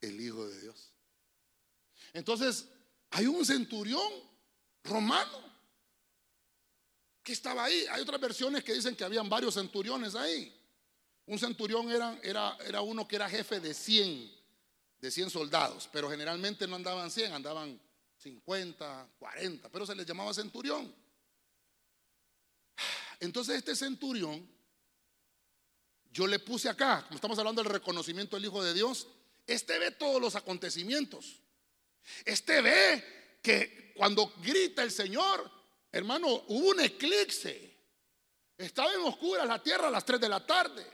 B: el Hijo de Dios. Entonces, hay un centurión romano que estaba ahí. Hay otras versiones que dicen que habían varios centuriones ahí. Un centurión era, era, era uno que era jefe de 100, de 100 soldados, pero generalmente no andaban 100, andaban 50, 40, pero se les llamaba centurión. Entonces este centurión, yo le puse acá, como estamos hablando del reconocimiento del Hijo de Dios, Este ve todos los acontecimientos. Este ve que cuando grita el Señor, hermano, hubo un eclipse. Estaba en oscura la tierra a las 3 de la tarde.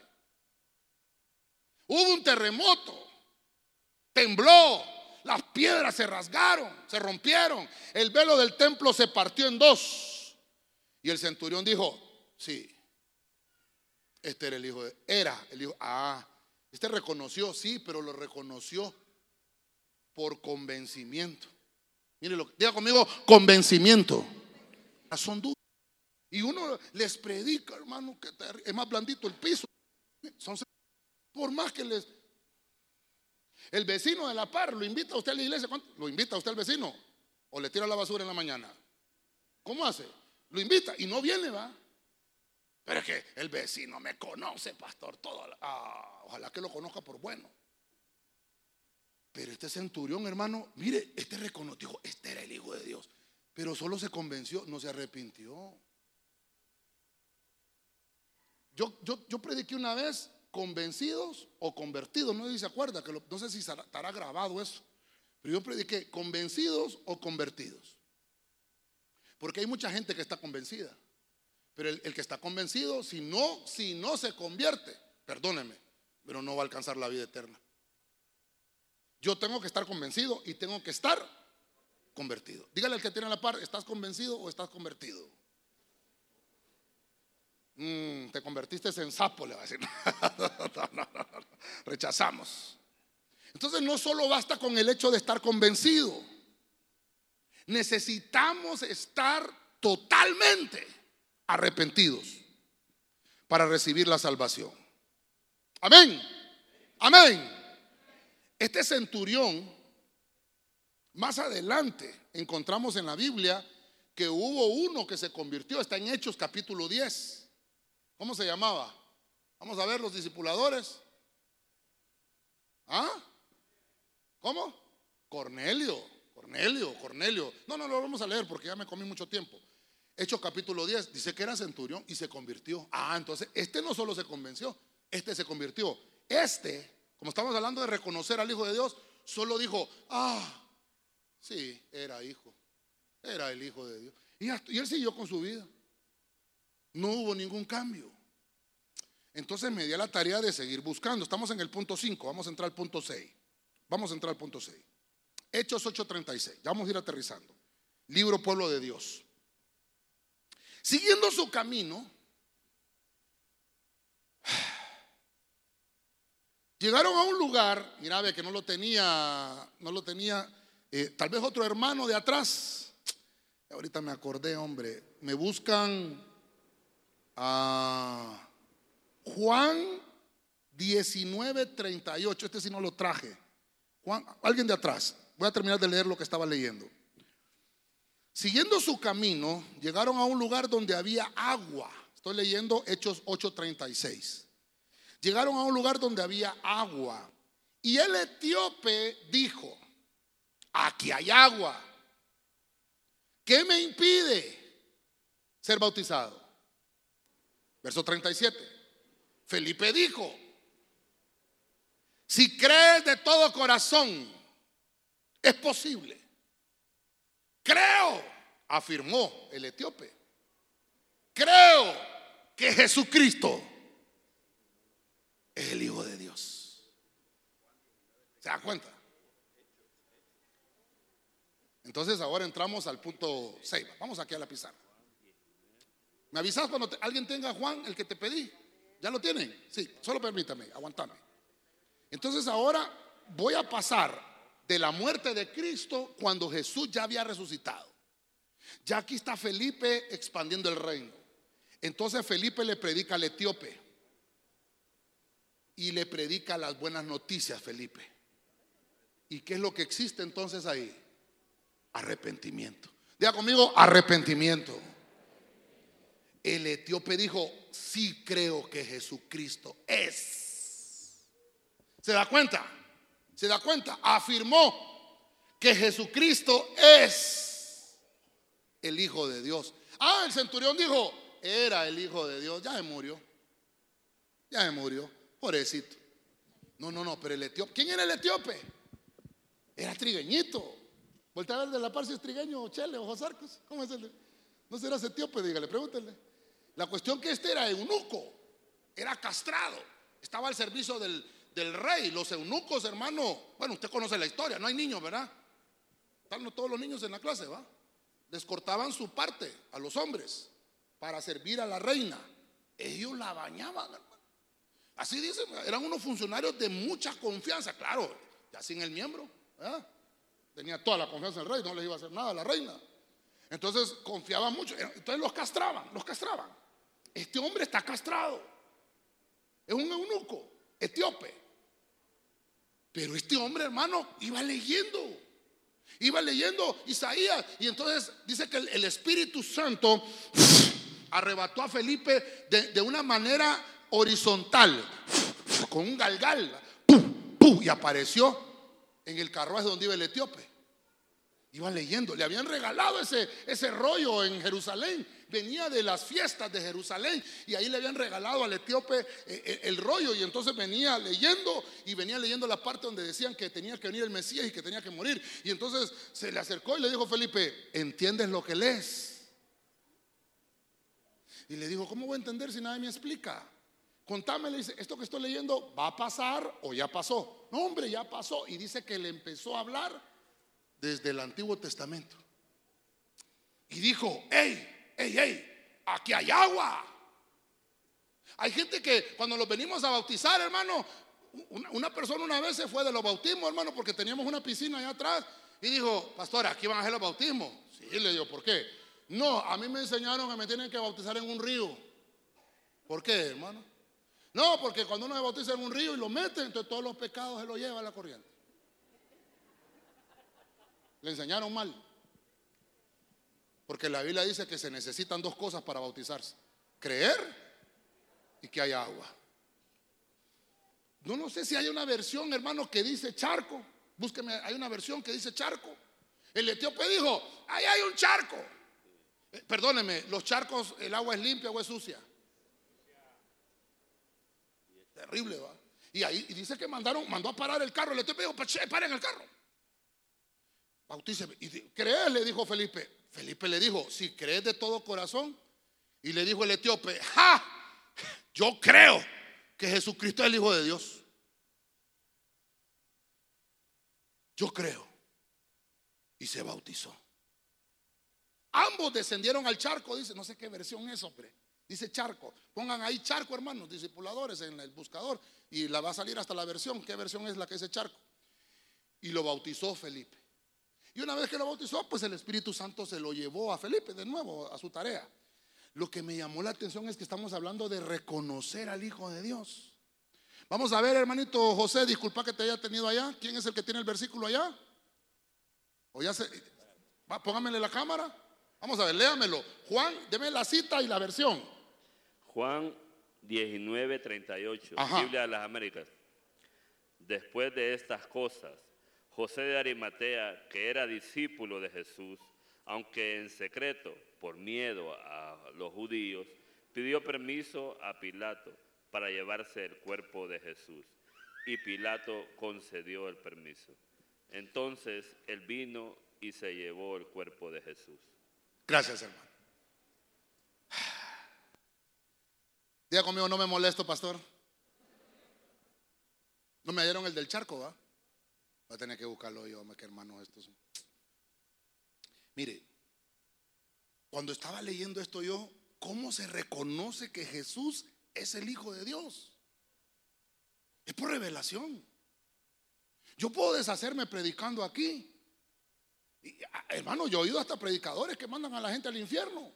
B: Hubo un terremoto. Tembló. Piedras se rasgaron, se rompieron. El velo del templo se partió en dos. Y el centurión dijo, sí, este era el hijo de... Era el hijo... Ah, este reconoció, sí, pero lo reconoció por convencimiento. Mire, lo, diga conmigo, convencimiento. Son dudas. Y uno les predica, hermano, que es más blandito el piso. Son, por más que les... El vecino de la par lo invita a usted a la iglesia. ¿Lo invita a usted al vecino? ¿O le tira la basura en la mañana? ¿Cómo hace? Lo invita y no viene, va. Pero es que el vecino me conoce, pastor. Ah, ojalá que lo conozca por bueno. Pero este centurión, hermano, mire, este reconoció, este era el Hijo de Dios. Pero solo se convenció, no se arrepintió. Yo, yo, yo prediqué una vez convencidos o convertidos, no sé si se acuerda, que no sé si estará grabado eso. Pero yo prediqué convencidos o convertidos. Porque hay mucha gente que está convencida. Pero el, el, que está convencido, si no, si no se convierte, perdóneme, pero no va a alcanzar la vida eterna. Yo tengo que estar convencido y tengo que estar convertido. Dígale al que tiene la par, ¿estás convencido o estás convertido? Mm, te convertiste en sapo, le va a decir. Rechazamos. Entonces no solo basta con el hecho de estar convencido. Necesitamos estar totalmente arrepentidos para recibir la salvación. Amén. Amén. Este centurión, más adelante encontramos en la Biblia que hubo uno que se convirtió, está en Hechos capítulo 10. ¿Cómo se llamaba? Vamos a ver los discipuladores. ¿Ah? ¿Cómo? Cornelio, Cornelio, Cornelio. No, no lo vamos a leer porque ya me comí mucho tiempo. Hechos capítulo 10 dice que era centurión y se convirtió. Ah, entonces este no solo se convenció, este se convirtió. Este como estamos hablando de reconocer al Hijo de Dios, solo dijo, ah, sí, era hijo, era el Hijo de Dios. Y, él siguió con su vida. No hubo ningún cambio. Entonces me di a la tarea de seguir buscando. Estamos en el punto 5, vamos a entrar al punto 6. Vamos a entrar al punto 6. Hechos 8:36, ya vamos a ir aterrizando. Libro Pueblo de Dios. Siguiendo su camino, Llegaron a un lugar, mira, ve que no lo tenía, no lo tenía, eh, tal vez otro hermano de atrás. Ahorita me acordé, hombre, me buscan a Juan 19:38. Este sí no lo traje. Alguien de atrás. Voy a terminar de leer lo que estaba leyendo. Siguiendo su camino, llegaron a un lugar donde había agua. Estoy leyendo Hechos 8:36 llegaron a un lugar donde había agua. Y el etíope dijo, aquí hay agua. ¿Qué me impide ser bautizado? Verso 37. Felipe dijo, si crees de todo corazón, es posible. Creo, afirmó el etíope. Creo que Jesucristo es el Hijo de Dios. ¿Se da cuenta? Entonces ahora entramos al punto 6. Vamos aquí a la pizarra. ¿Me avisas cuando alguien tenga Juan, el que te pedí? ¿Ya lo tienen? Sí, solo permítame, aguantame. Entonces ahora voy a pasar de la muerte de Cristo cuando Jesús ya había resucitado. Ya aquí está Felipe expandiendo el reino. Entonces Felipe le predica al etíope y le predica las buenas noticias, Felipe. ¿Y qué es lo que existe entonces ahí? Arrepentimiento. Diga conmigo, arrepentimiento. El etíope dijo, sí creo que Jesucristo es. ¿Se da cuenta? ¿Se da cuenta? Afirmó que Jesucristo es el Hijo de Dios. Ah, el centurión dijo, era el Hijo de Dios. Ya se murió. Ya se murió. Pobrecito. No, no, no, pero el etíope. ¿Quién era el etíope? Era trigueñito. Voltea a ver de la par si es trigueño o chele o. ¿Cómo es el? No será etíope, dígale, pregúntele. La cuestión que este era eunuco, era castrado, estaba al servicio del, del rey. Los eunucos, hermano, bueno, usted conoce la historia, no hay niños, ¿verdad? Están todos los niños en la clase, ¿va? Les cortaban su parte a los hombres para servir a la reina. Ellos la bañaban, hermano. Así dicen, eran unos funcionarios de mucha confianza, claro, ya sin el miembro, tenía toda la confianza del rey, no les iba a hacer nada a la reina. Entonces confiaban mucho, entonces los castraban, los castraban. Este hombre está castrado, es un eunuco, etíope. Pero este hombre, hermano, iba leyendo, iba leyendo Isaías, y entonces dice que el, Espíritu Santo arrebató a Felipe de una manera horizontal, con un galgal, y apareció en el carruaje donde iba el etíope. Iba leyendo, le habían regalado ese, ese rollo en Jerusalén. Venía de las fiestas de Jerusalén y ahí le habían regalado al etíope eh, eh, el, rollo. Y entonces venía leyendo y venía leyendo la parte donde decían que tenía que venir el Mesías y que tenía que morir. Y entonces se le acercó y le dijo: Felipe, ¿entiendes lo que lees? Y le dijo: ¿Cómo voy a entender si nadie me explica? Contame, le dice, esto que estoy leyendo va a pasar o ya pasó. No, hombre, ya pasó. Y dice que le empezó a hablar desde el Antiguo Testamento. Y dijo, hey, hey, hey, aquí hay agua. Hay gente que cuando los venimos a bautizar, hermano, una, persona una vez se fue de los bautismos, hermano, porque teníamos una piscina allá atrás. Y dijo, pastor, aquí van a hacer los bautismos. Sí, le digo, ¿por qué? No, a mí me enseñaron que me tienen que bautizar en un río. ¿Por qué, hermano? No, porque cuando uno se bautiza en un río y lo mete, entonces todos los pecados se los lleva a la corriente. Le enseñaron mal. Porque la Biblia dice que se necesitan dos cosas para bautizarse. Creer y que haya agua. No, no sé si hay una versión, hermano, que dice charco. Búsqueme, hay una versión que dice charco. El etíope dijo, ahí hay un charco. Eh, perdóneme, los charcos, el agua es limpia o es sucia. Terrible, va. Y ahí dice que mandaron, mandó a parar el carro. Le estoy pidiendo, paren el carro. Bautíceme. Y crees, le dijo Felipe. Felipe le dijo, si crees de todo corazón. Y le dijo el etíope, ¡ja! Yo creo que Jesucristo es el Hijo de Dios. Yo creo. Y se bautizó. Ambos descendieron al charco, dice, no sé qué versión es, hombre. Dice charco. Pongan ahí charco, hermanos, discipuladores en el buscador. Y la va a salir hasta la versión. ¿Qué versión es la que dice charco? Y lo bautizó Felipe. Y una vez que lo bautizó, pues el Espíritu Santo se lo llevó a Felipe de nuevo a su tarea. Lo que me llamó la atención es que estamos hablando de reconocer al Hijo de Dios. Vamos a ver, hermanito José, disculpa que te haya tenido allá. ¿Quién es el que tiene el versículo allá? O ya se. póngamele la cámara. Vamos a ver, léamelo. Juan, deme la cita y la versión.
D: Juan 19, 38, Biblia de las Américas. Después de estas cosas, José de Arimatea, que era discípulo de Jesús, aunque en secreto, por miedo a los judíos, pidió permiso a Pilato para llevarse el cuerpo de Jesús. Y Pilato concedió el permiso. Entonces él vino y se llevó el cuerpo de Jesús.
B: Gracias, hermano. Diga conmigo, no me molesto, pastor. No me dieron el del charco, ¿va? Voy a tener que buscarlo yo, que hermano estos. Mire, cuando estaba leyendo esto yo, ¿cómo se reconoce que Jesús es el Hijo de Dios? Es por revelación. Yo puedo deshacerme predicando aquí. Ah, hermano, yo he oído hasta predicadores que mandan a la gente al infierno.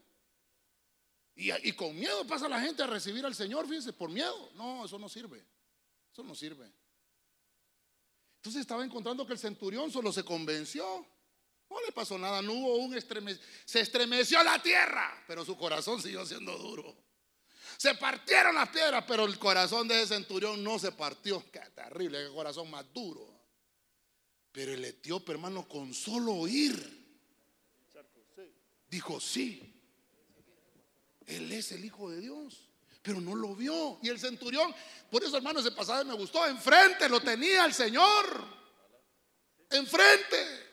B: Y, con miedo pasa la gente a recibir al Señor, fíjense, por miedo. No, eso no sirve. Eso no sirve. Entonces estaba encontrando que el centurión solo se convenció. No le pasó nada, no hubo un estremecimiento. Se estremeció la tierra, pero su corazón siguió siendo duro. Se partieron las piedras, pero el corazón de ese centurión no se partió. Qué terrible, qué corazón más duro. Pero el etíope, hermano, con solo oír, dijo sí. Él es el Hijo de Dios. Pero no lo vio. Y el centurión, por eso hermano, ese pasaje me gustó, enfrente lo tenía el Señor. Enfrente.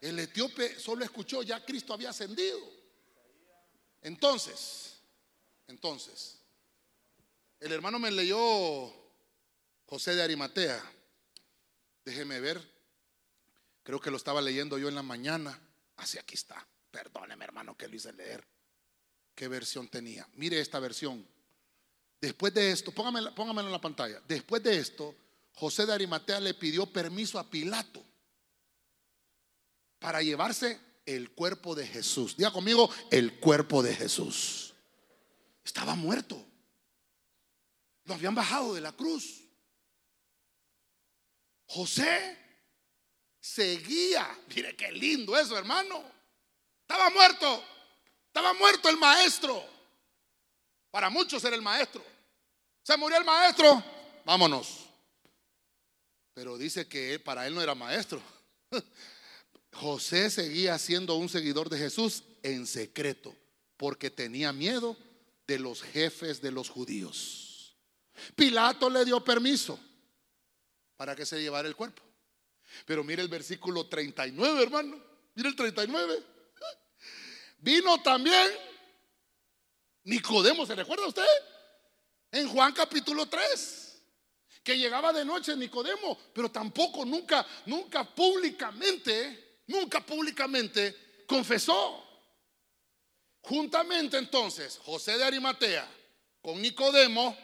B: El etíope solo escuchó, ya Cristo había ascendido. Entonces, entonces, el hermano me leyó José de Arimatea. Déjeme ver. Creo que lo estaba leyendo yo en la mañana. Así aquí está. Perdóneme, hermano, que lo hice leer. ¿Qué versión tenía? Mire esta versión. Después de esto, póngamelo, en la pantalla. Después de esto, José de Arimatea le pidió permiso a Pilato para llevarse el cuerpo de Jesús. Diga conmigo, el cuerpo de Jesús. Estaba muerto. Lo habían bajado de la cruz. José seguía. Mire qué lindo eso, hermano. Estaba muerto. Estaba muerto el maestro. Para muchos era el maestro. Se murió el maestro. Vámonos. Pero dice que para él no era maestro. José seguía siendo un seguidor de Jesús en secreto porque tenía miedo de los jefes de los judíos. Pilato le dio permiso para que se llevara el cuerpo. Pero mire el versículo 39, hermano. Mire el 39. Vino también Nicodemo, ¿se recuerda usted? En Juan capítulo 3 que llegaba de noche Nicodemo, pero tampoco nunca, nunca públicamente nunca públicamente confesó. Juntamente entonces, José de Arimatea con Nicodemo,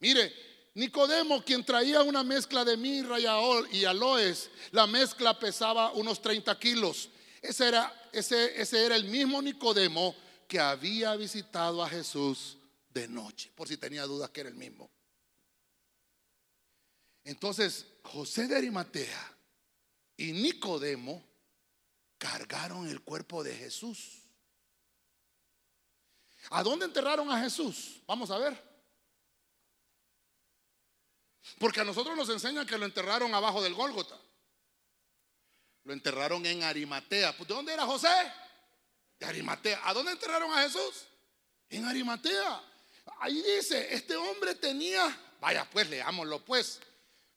B: mire, Nicodemo, quien traía una mezcla de mirra y aloes, la mezcla pesaba unos 30 kilos. Ese era, ese, ese era el mismo Nicodemo que había visitado a Jesús de noche, por si tenía dudas que era el mismo. Entonces, José de Arimatea y Nicodemo cargaron el cuerpo de Jesús. ¿A dónde enterraron a Jesús? Vamos a ver. Porque a nosotros nos enseñan que lo enterraron abajo del Gólgota. Lo enterraron en Arimatea. ¿De dónde era José? De Arimatea. ¿A dónde enterraron a Jesús? En Arimatea. Ahí dice, este hombre tenía, vaya pues, leámoslo pues.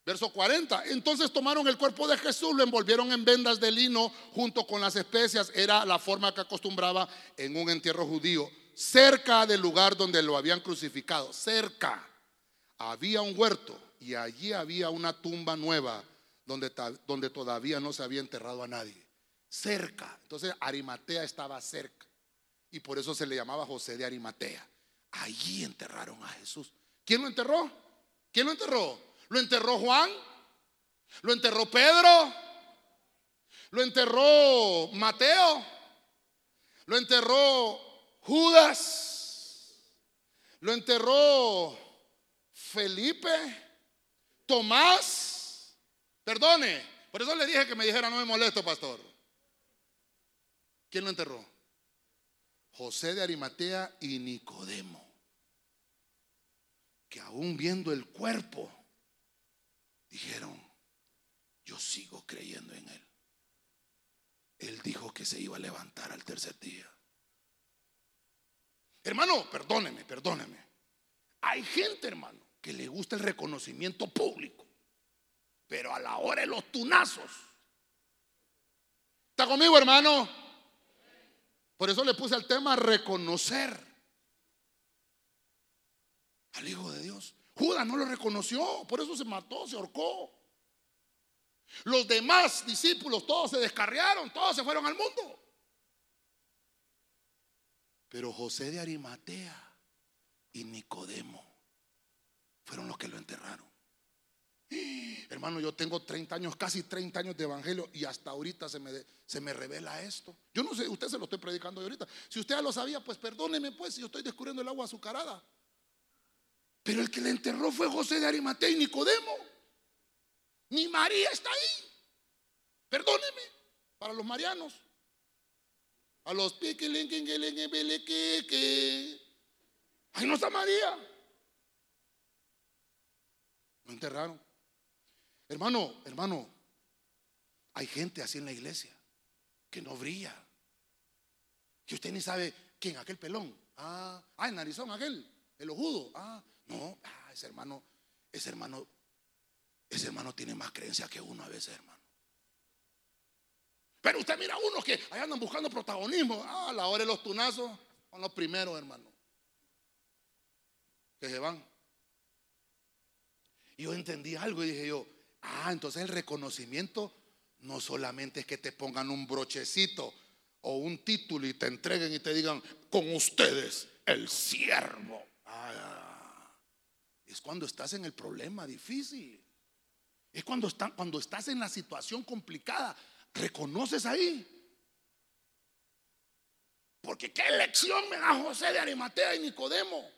B: Verso 40. Entonces tomaron el cuerpo de Jesús, lo envolvieron en vendas de lino junto con las especias. Era la forma que acostumbraba en un entierro judío. Cerca del lugar donde lo habían crucificado. Cerca. Había un huerto y allí había una tumba nueva donde, donde todavía no se había enterrado a nadie. Cerca. Entonces Arimatea estaba cerca. Y por eso se le llamaba José de Arimatea. Allí enterraron a Jesús. ¿Quién lo enterró? ¿Quién lo enterró? Lo enterró Juan, lo enterró Pedro, lo enterró Mateo, lo enterró Judas, lo enterró Felipe, Tomás. Perdone, por eso le dije que me dijera no me molesto, pastor. ¿Quién lo enterró? José de Arimatea y Nicodemo, que aún viendo el cuerpo, dijeron, yo sigo creyendo en Él. Él dijo que se iba a levantar al tercer día. Hermano, perdóneme, perdóneme. Hay gente, hermano, que le gusta el reconocimiento público, pero a la hora de los tunazos. ¿Está conmigo, hermano? Por eso le puse al tema reconocer al Hijo de Dios. Judas no lo reconoció, por eso se mató, se ahorcó. Los demás discípulos todos se descarriaron, todos se fueron al mundo. Pero José de Arimatea y Nicodemo fueron los que lo enterraron. Hermano, yo tengo 30 años, casi 30 años de evangelio y hasta ahorita se me, se me revela esto. Yo no sé, usted se lo estoy predicando ahorita. Si usted ya lo sabía, pues perdóneme pues si yo estoy descubriendo el agua azucarada. Pero el que le enterró fue José de Arimatea y Nicodemo. Ni María está ahí. Perdóneme, para los marianos. A los que Ahí no está María. Lo enterraron. Hermano, hermano, hay gente así en la iglesia que no brilla. Que usted ni sabe quién, aquel pelón. Ah, ah en narizón, aquel. el ojudo. Ah, no, ah, ese hermano, ese hermano, ese hermano tiene más creencia que uno a veces, hermano. Pero usted mira a unos que ahí andan buscando protagonismo. Ah, a la hora de los tunazos son los primeros, hermano. Que se van. Y yo entendí algo y dije yo, ah, entonces el reconocimiento no solamente es que te pongan un brochecito o un título y te entreguen y te digan, con ustedes, el siervo. Ah, es cuando estás en el problema difícil. Es cuando, cuando estás en la situación complicada. ¿Reconoces ahí? Porque qué lección me da José de Arimatea y Nicodemo.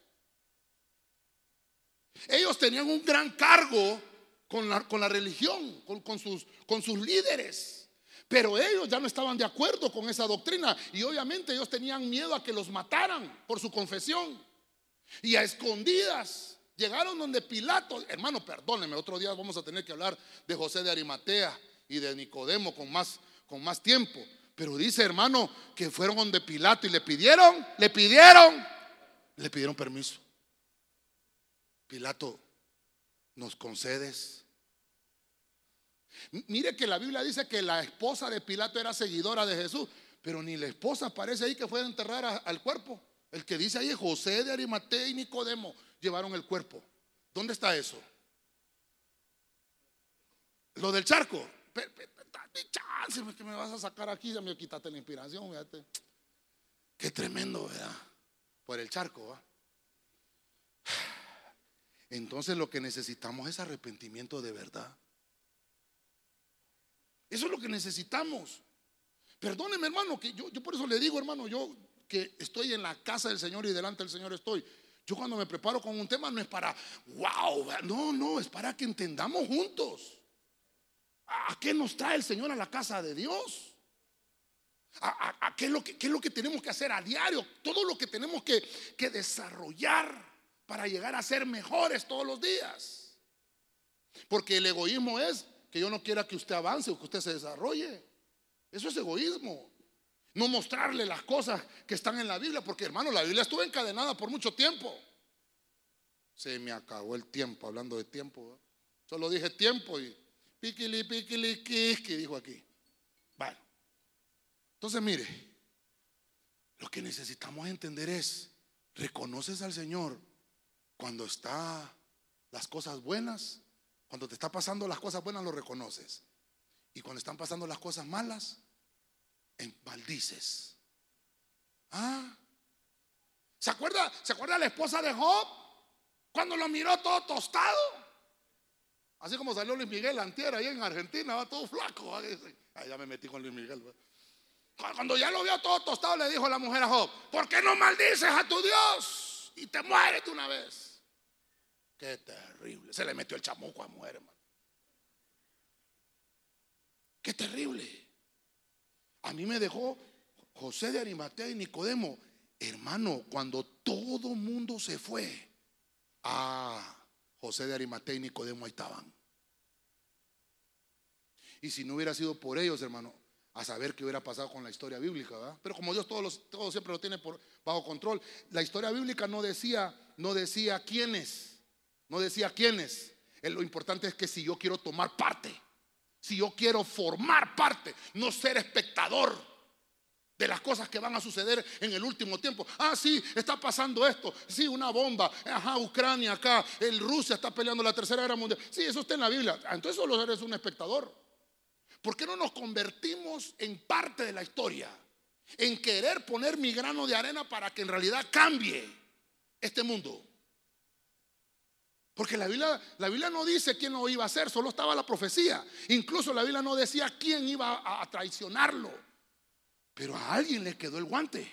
B: Ellos tenían un gran cargo con la, con la religión, con, sus, con sus líderes. Pero ellos ya no estaban de acuerdo con esa doctrina y obviamente ellos tenían miedo a que los mataran por su confesión. Y a escondidas llegaron donde Pilato, hermano, perdóneme, otro día vamos a tener que hablar de José de Arimatea y de Nicodemo con más, con más tiempo. Pero dice, hermano, que fueron donde Pilato y le pidieron, le pidieron, le pidieron permiso. Pilato, ¿nos concedes? Mire que la Biblia dice que la esposa de Pilato era seguidora de Jesús, pero ni la esposa parece ahí que fue a enterrar al cuerpo. El que dice ahí es José de Arimatea y Nicodemo llevaron el cuerpo. ¿Dónde está eso? Lo del charco. Chance que me vas a sacar aquí, ya me quitaste la inspiración, fíjate. Qué tremendo, ¿verdad? Por el charco, ¿va? Entonces lo que necesitamos es arrepentimiento de verdad. Eso es lo que necesitamos. Perdóneme, hermano, que yo, yo por eso le digo, hermano, yo que estoy en la casa del Señor y delante del Señor estoy. Yo cuando me preparo con un tema no es para, wow, no, no, es para que entendamos juntos. ¿A qué nos trae el Señor a la casa de Dios? ¿A, qué, es lo que, es lo que tenemos que hacer a diario? Todo lo que tenemos que, que desarrollar para llegar a ser mejores todos los días. Porque el egoísmo es que yo no quiera que usted avance o que usted se desarrolle. Eso es egoísmo. No mostrarle las cosas que están en la Biblia, porque hermano, la Biblia estuvo encadenada por mucho tiempo. Se me acabó el tiempo, hablando de tiempo. Solo dije tiempo y piquili, piquili, que dijo aquí. Bueno, entonces mire, lo que necesitamos entender es, reconoces al Señor cuando está las cosas buenas, cuando te está pasando las cosas buenas lo reconoces. Y cuando están pasando las cosas malas, maldices. ¿Ah? ¿Se acuerda, ¿Se acuerda la esposa de Job? Cuando lo miró todo tostado. Así como salió Luis Miguel Antiera ahí en Argentina, va todo flaco. Ahí ya me metí con Luis Miguel. Cuando ya lo vio todo tostado, le dijo la mujer a Job: ¿Por qué no maldices a tu Dios y te mueres de una vez? Qué terrible. Se le metió el chamuco a mujer, hermano. Qué terrible. A mí me dejó José de Arimatea y Nicodemo. Hermano, cuando todo mundo se fue, ah, José de Arimatea y Nicodemo ahí estaban. Y si no hubiera sido por ellos, hermano, a saber qué hubiera pasado con la historia bíblica, ¿verdad? Pero como Dios todo, todo siempre lo tiene bajo control, la historia bíblica no decía, no decía quiénes, no decía quiénes. Lo importante es que si yo quiero tomar parte, si yo quiero formar parte, no ser espectador de las cosas que van a suceder en el último tiempo. Ah, sí, está pasando esto. Sí, una bomba. Ajá, Ucrania acá. El Rusia está peleando la tercera guerra mundial. Sí, eso está en la Biblia. Ah, entonces solo eres un espectador. ¿Por qué no nos convertimos en parte de la historia? En querer poner mi grano de arena para que en realidad cambie este mundo. Porque la Biblia, la Biblia no dice quién lo iba a hacer, solo estaba la profecía. Incluso la Biblia no decía quién iba a, traicionarlo. Pero a alguien le quedó el guante.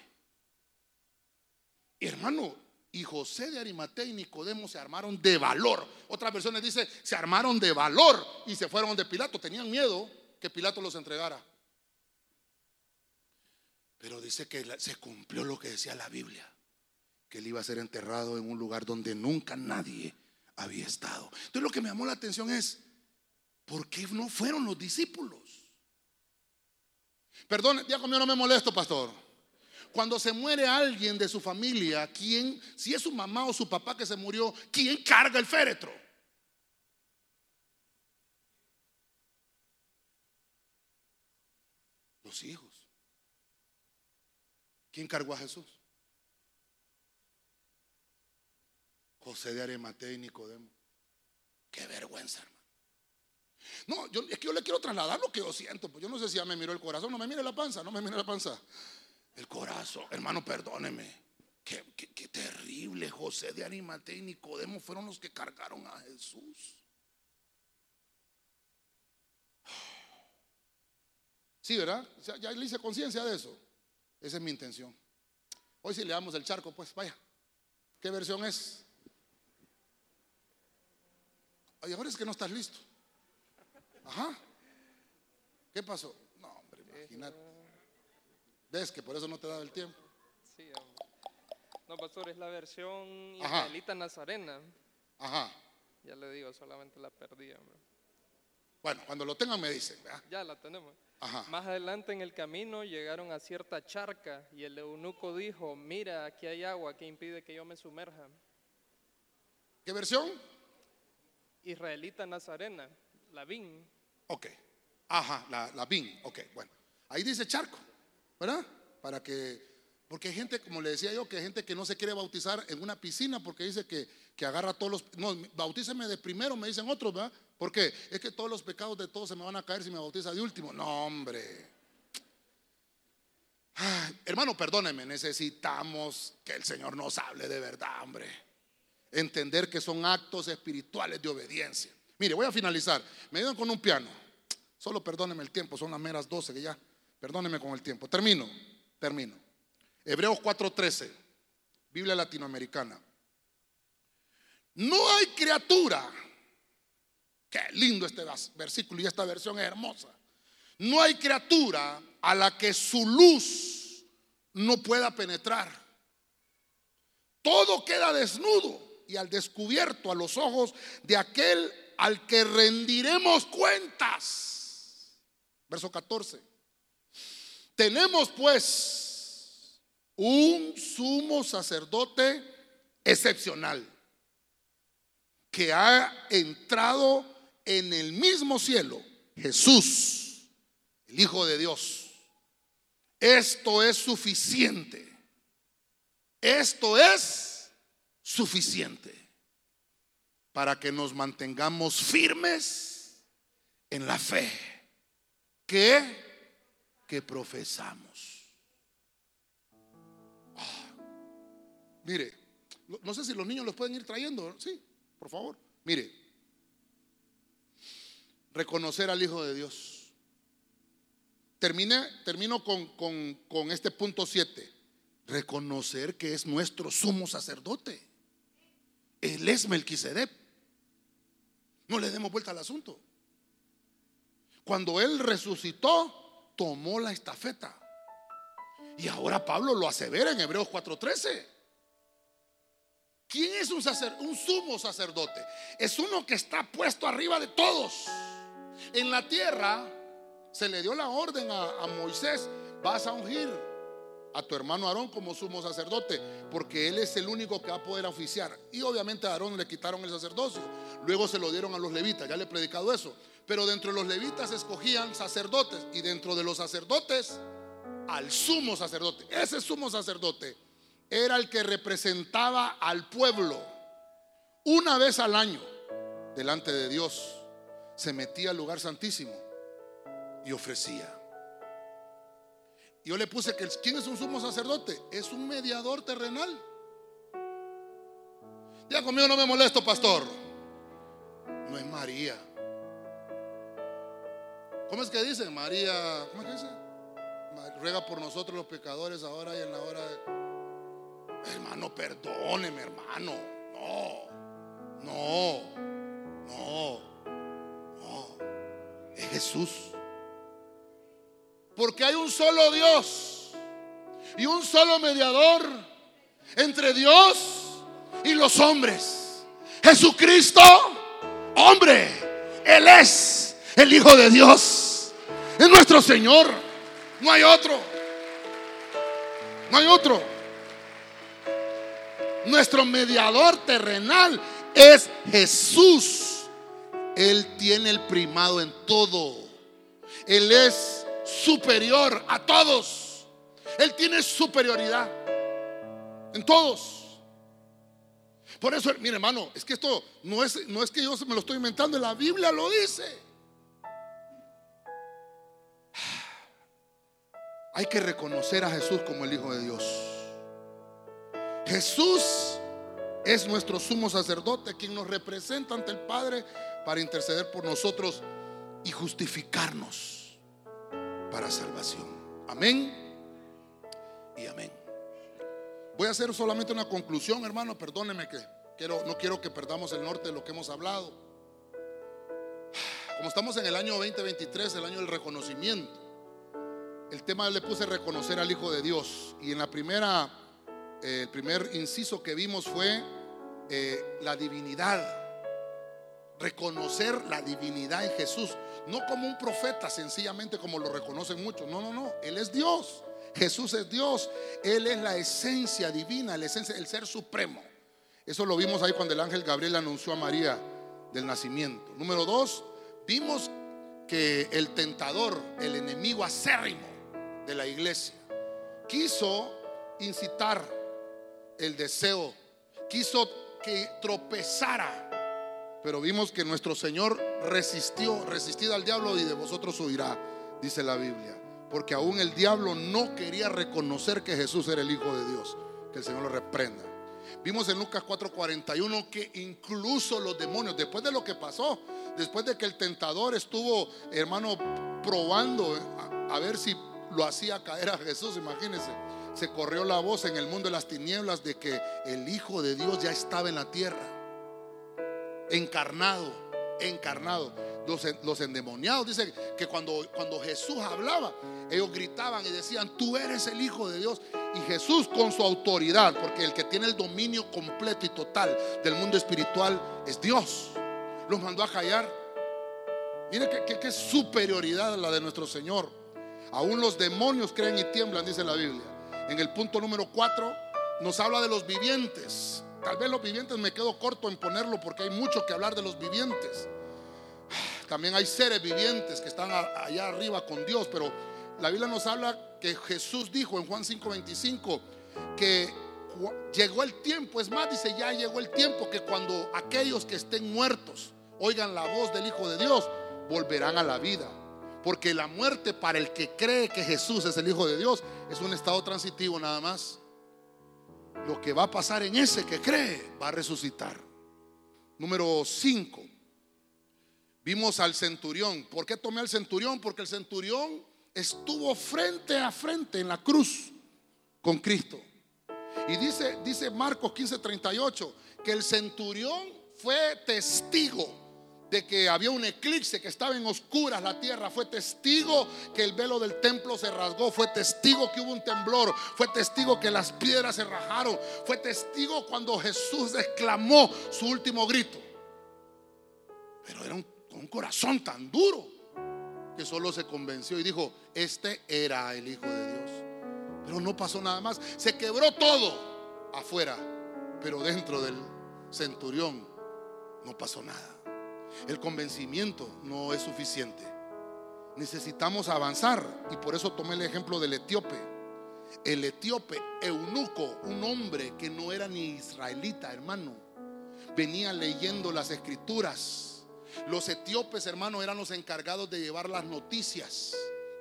B: hermano, y José de Arimatea y Nicodemo se armaron de valor. Otras versiones dice, se armaron de valor y se fueron de Pilato. Tenían miedo que Pilato los entregara. Pero dice que se cumplió lo que decía la Biblia, que él iba a ser enterrado en un lugar donde nunca nadie había estado. Entonces lo que me llamó la atención es, ¿por qué no fueron los discípulos? Perdón, ya conmigo no me molesto, pastor. cuando se muere alguien de su familia, ¿quién, si es su mamá o su papá que se murió, quién carga el féretro? Los hijos. ¿Quién cargó a Jesús? José de Arimatea y Nicodemo. Qué vergüenza, hermano. No, yo, es que yo le quiero trasladar lo que yo siento. Pues yo no sé si ya me miró el corazón. No me mire la panza, no me mire la panza. El corazón, hermano, perdóneme. Qué, terrible. José de Arimatea y Nicodemo fueron los que cargaron a Jesús. Sí, ¿verdad? Ya le hice conciencia de eso. Esa es mi intención. Hoy si le damos el charco, pues vaya. ¿Qué versión es? Ay, ahora es que no estás listo. Ajá. ¿Qué pasó? No, hombre, imagínate. ¿Ves que por eso no te da el tiempo? Sí,
E: No, pastor, es la versión israelita nazarena. Ajá. Ya le digo, solamente la perdí, hombre.
B: Bueno, cuando lo tengan me dicen.
E: Ya la tenemos. Ajá. Más adelante en el camino llegaron a cierta charca y el eunuco dijo, mira, aquí hay agua que impide que yo me sumerja.
B: ¿Qué versión?
E: Israelita Nazarena, la VIN.
B: Ok, ajá, la, la VIN, ok, bueno. Ahí dice charco, ¿verdad? Para que, porque hay gente, como le decía yo, que hay gente que no se quiere bautizar en una piscina porque dice que, que agarra todos los, no, bautíceme de primero, me dicen otros, ¿verdad? Porque es que todos los pecados de todos se me van a caer si me bautiza de último. No, hombre. hermano, perdóneme, necesitamos que el Señor nos hable de verdad, hombre entender que son actos espirituales de obediencia. Mire, voy a finalizar. Me ayudan con un piano. Solo perdóneme el tiempo, son las meras 12 que ya. Perdóneme con el tiempo. Termino, termino. Hebreos 4:13, Biblia latinoamericana. No hay criatura. Qué lindo este versículo y esta versión es hermosa. No hay criatura a la que su luz no pueda penetrar. Todo queda desnudo y al descubierto a los ojos de aquel al que rendiremos cuentas. Verso 14. Tenemos pues un sumo sacerdote excepcional que ha entrado en el mismo cielo, Jesús, el Hijo de Dios. Esto es suficiente. Esto es suficiente para que nos mantengamos firmes en la fe que, que profesamos. Ah, mire, no sé si los niños los pueden ir trayendo, sí, por favor. Mire, reconocer al Hijo de Dios. Termine, termino con, con, con este punto 7. Reconocer que es nuestro sumo sacerdote. Él es Melquisedec. No le demos vuelta al asunto. Cuando Él resucitó, tomó la estafeta. Y ahora Pablo lo asevera en Hebreos 4:13. ¿Quién es un, un sumo sacerdote? Es uno que está puesto arriba de todos. En la tierra se le dio la orden a, a Moisés, vas a ungir a tu hermano Aarón como sumo sacerdote, porque él es el único que va a poder oficiar. Y obviamente a Aarón le quitaron el sacerdocio, luego se lo dieron a los levitas, ya le he predicado eso. Pero dentro de los levitas escogían sacerdotes y dentro de los sacerdotes al sumo sacerdote. Ese sumo sacerdote era el que representaba al pueblo. Una vez al año, delante de Dios, se metía al lugar santísimo y ofrecía. Yo le puse que ¿quién es un sumo sacerdote? Es un mediador terrenal. Ya conmigo no me molesto, pastor. No es María. ¿Cómo es que dice? María, ¿cómo es que dice? Ruega por nosotros los pecadores ahora y en la hora de... Hermano, perdóneme, hermano. No, no, no, no. Es Jesús. Porque hay un solo Dios y un solo mediador entre Dios y los hombres. Jesucristo, hombre, Él es el Hijo de Dios. Es nuestro Señor. No hay otro. No hay otro. Nuestro mediador terrenal es Jesús. Él tiene el primado en todo. Él es superior a todos. Él tiene superioridad en todos. Por eso, mire hermano, es que esto no es, no es que yo me lo estoy inventando, la Biblia lo dice. Hay que reconocer a Jesús como el Hijo de Dios. Jesús es nuestro sumo sacerdote, quien nos representa ante el Padre para interceder por nosotros y justificarnos para salvación. Amén y amén. Voy a hacer solamente una conclusión, hermano. Perdóneme que quiero, no quiero que perdamos el norte de lo que hemos hablado. Como estamos en el año 2023, el año del reconocimiento, el tema le puse reconocer al Hijo de Dios. Y en la primera, eh, el primer inciso que vimos fue eh, la divinidad. Reconocer la divinidad en Jesús. No como un profeta, sencillamente como lo reconocen muchos. No, no, no. Él es Dios. Jesús es Dios. Él es la esencia divina, la esencia, el ser supremo. Eso lo vimos ahí cuando el ángel Gabriel anunció a María del nacimiento. Número dos, vimos que el tentador, el enemigo acérrimo de la iglesia, quiso incitar el deseo, quiso que tropezara. Pero vimos que nuestro Señor resistió, resistido al diablo y de vosotros huirá, dice la Biblia. Porque aún el diablo no quería reconocer que Jesús era el Hijo de Dios. Que el Señor lo reprenda. Vimos en Lucas 4:41 que incluso los demonios, después de lo que pasó, después de que el tentador estuvo, hermano, probando a, a ver si lo hacía caer a Jesús, imagínense, se corrió la voz en el mundo de las tinieblas de que el Hijo de Dios ya estaba en la tierra, encarnado, encarnado los, endemoniados. Dicen que cuando, cuando Jesús hablaba, ellos gritaban y decían, tú eres el Hijo de Dios. Y Jesús con su autoridad, porque el que tiene el dominio completo y total del mundo espiritual es Dios, los mandó a callar. Mire qué superioridad la de nuestro Señor. Aún los demonios creen y tiemblan, dice la Biblia. En el punto número 4 nos habla de los vivientes. Tal vez los vivientes me quedo corto en ponerlo porque hay mucho que hablar de los vivientes. También hay seres vivientes que están allá arriba con Dios, pero la Biblia nos habla que Jesús dijo en Juan 5:25 que llegó el tiempo, es más, dice, ya llegó el tiempo que cuando aquellos que estén muertos oigan la voz del Hijo de Dios, volverán a la vida. Porque la muerte para el que cree que Jesús es el Hijo de Dios es un estado transitivo nada más. Lo que va a pasar en ese que cree va a resucitar. Número 5. Vimos al centurión. ¿Por qué tomé al centurión? Porque el centurión estuvo frente a frente en la cruz con Cristo. Y dice, dice Marcos 15:38 que el centurión fue testigo de que había un eclipse, que estaba en oscuras la tierra, fue testigo que el velo del templo se rasgó, fue testigo que hubo un temblor, fue testigo que las piedras se rajaron, fue testigo cuando Jesús exclamó su último grito. Pero era un un corazón tan duro que solo se convenció y dijo, este era el Hijo de Dios. Pero no pasó nada más. Se quebró todo afuera, pero dentro del centurión no pasó nada. El convencimiento no es suficiente. Necesitamos avanzar y por eso tomé el ejemplo del etíope. El etíope eunuco, un hombre que no era ni israelita, hermano, venía leyendo las escrituras los etíopes, hermanos, eran los encargados de llevar las noticias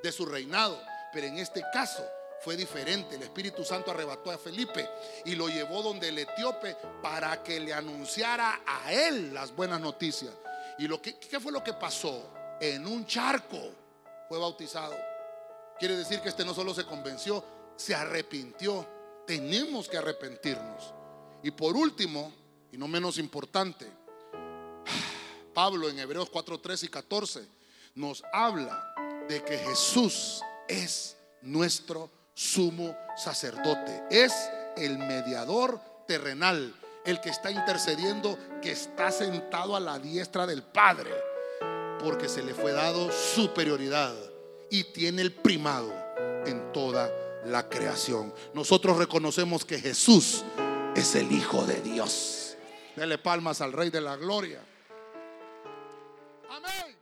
B: de su reinado. Pero en este caso fue diferente. El Espíritu Santo arrebató a Felipe y lo llevó donde el etíope para que le anunciara a él las buenas noticias. ¿Y lo que, qué fue lo que pasó? En un charco fue bautizado. Quiere decir que este no solo se convenció, se arrepintió. Tenemos que arrepentirnos. Y por último, y no menos importante, Pablo en Hebreos 4, 13 y 14 nos habla de que Jesús es nuestro sumo sacerdote, es el mediador terrenal, el que está intercediendo, que está sentado a la diestra del Padre, porque se le fue dado superioridad y tiene el primado en toda la creación. Nosotros reconocemos que Jesús es el Hijo de Dios. Dele palmas al Rey de la Gloria. Amén.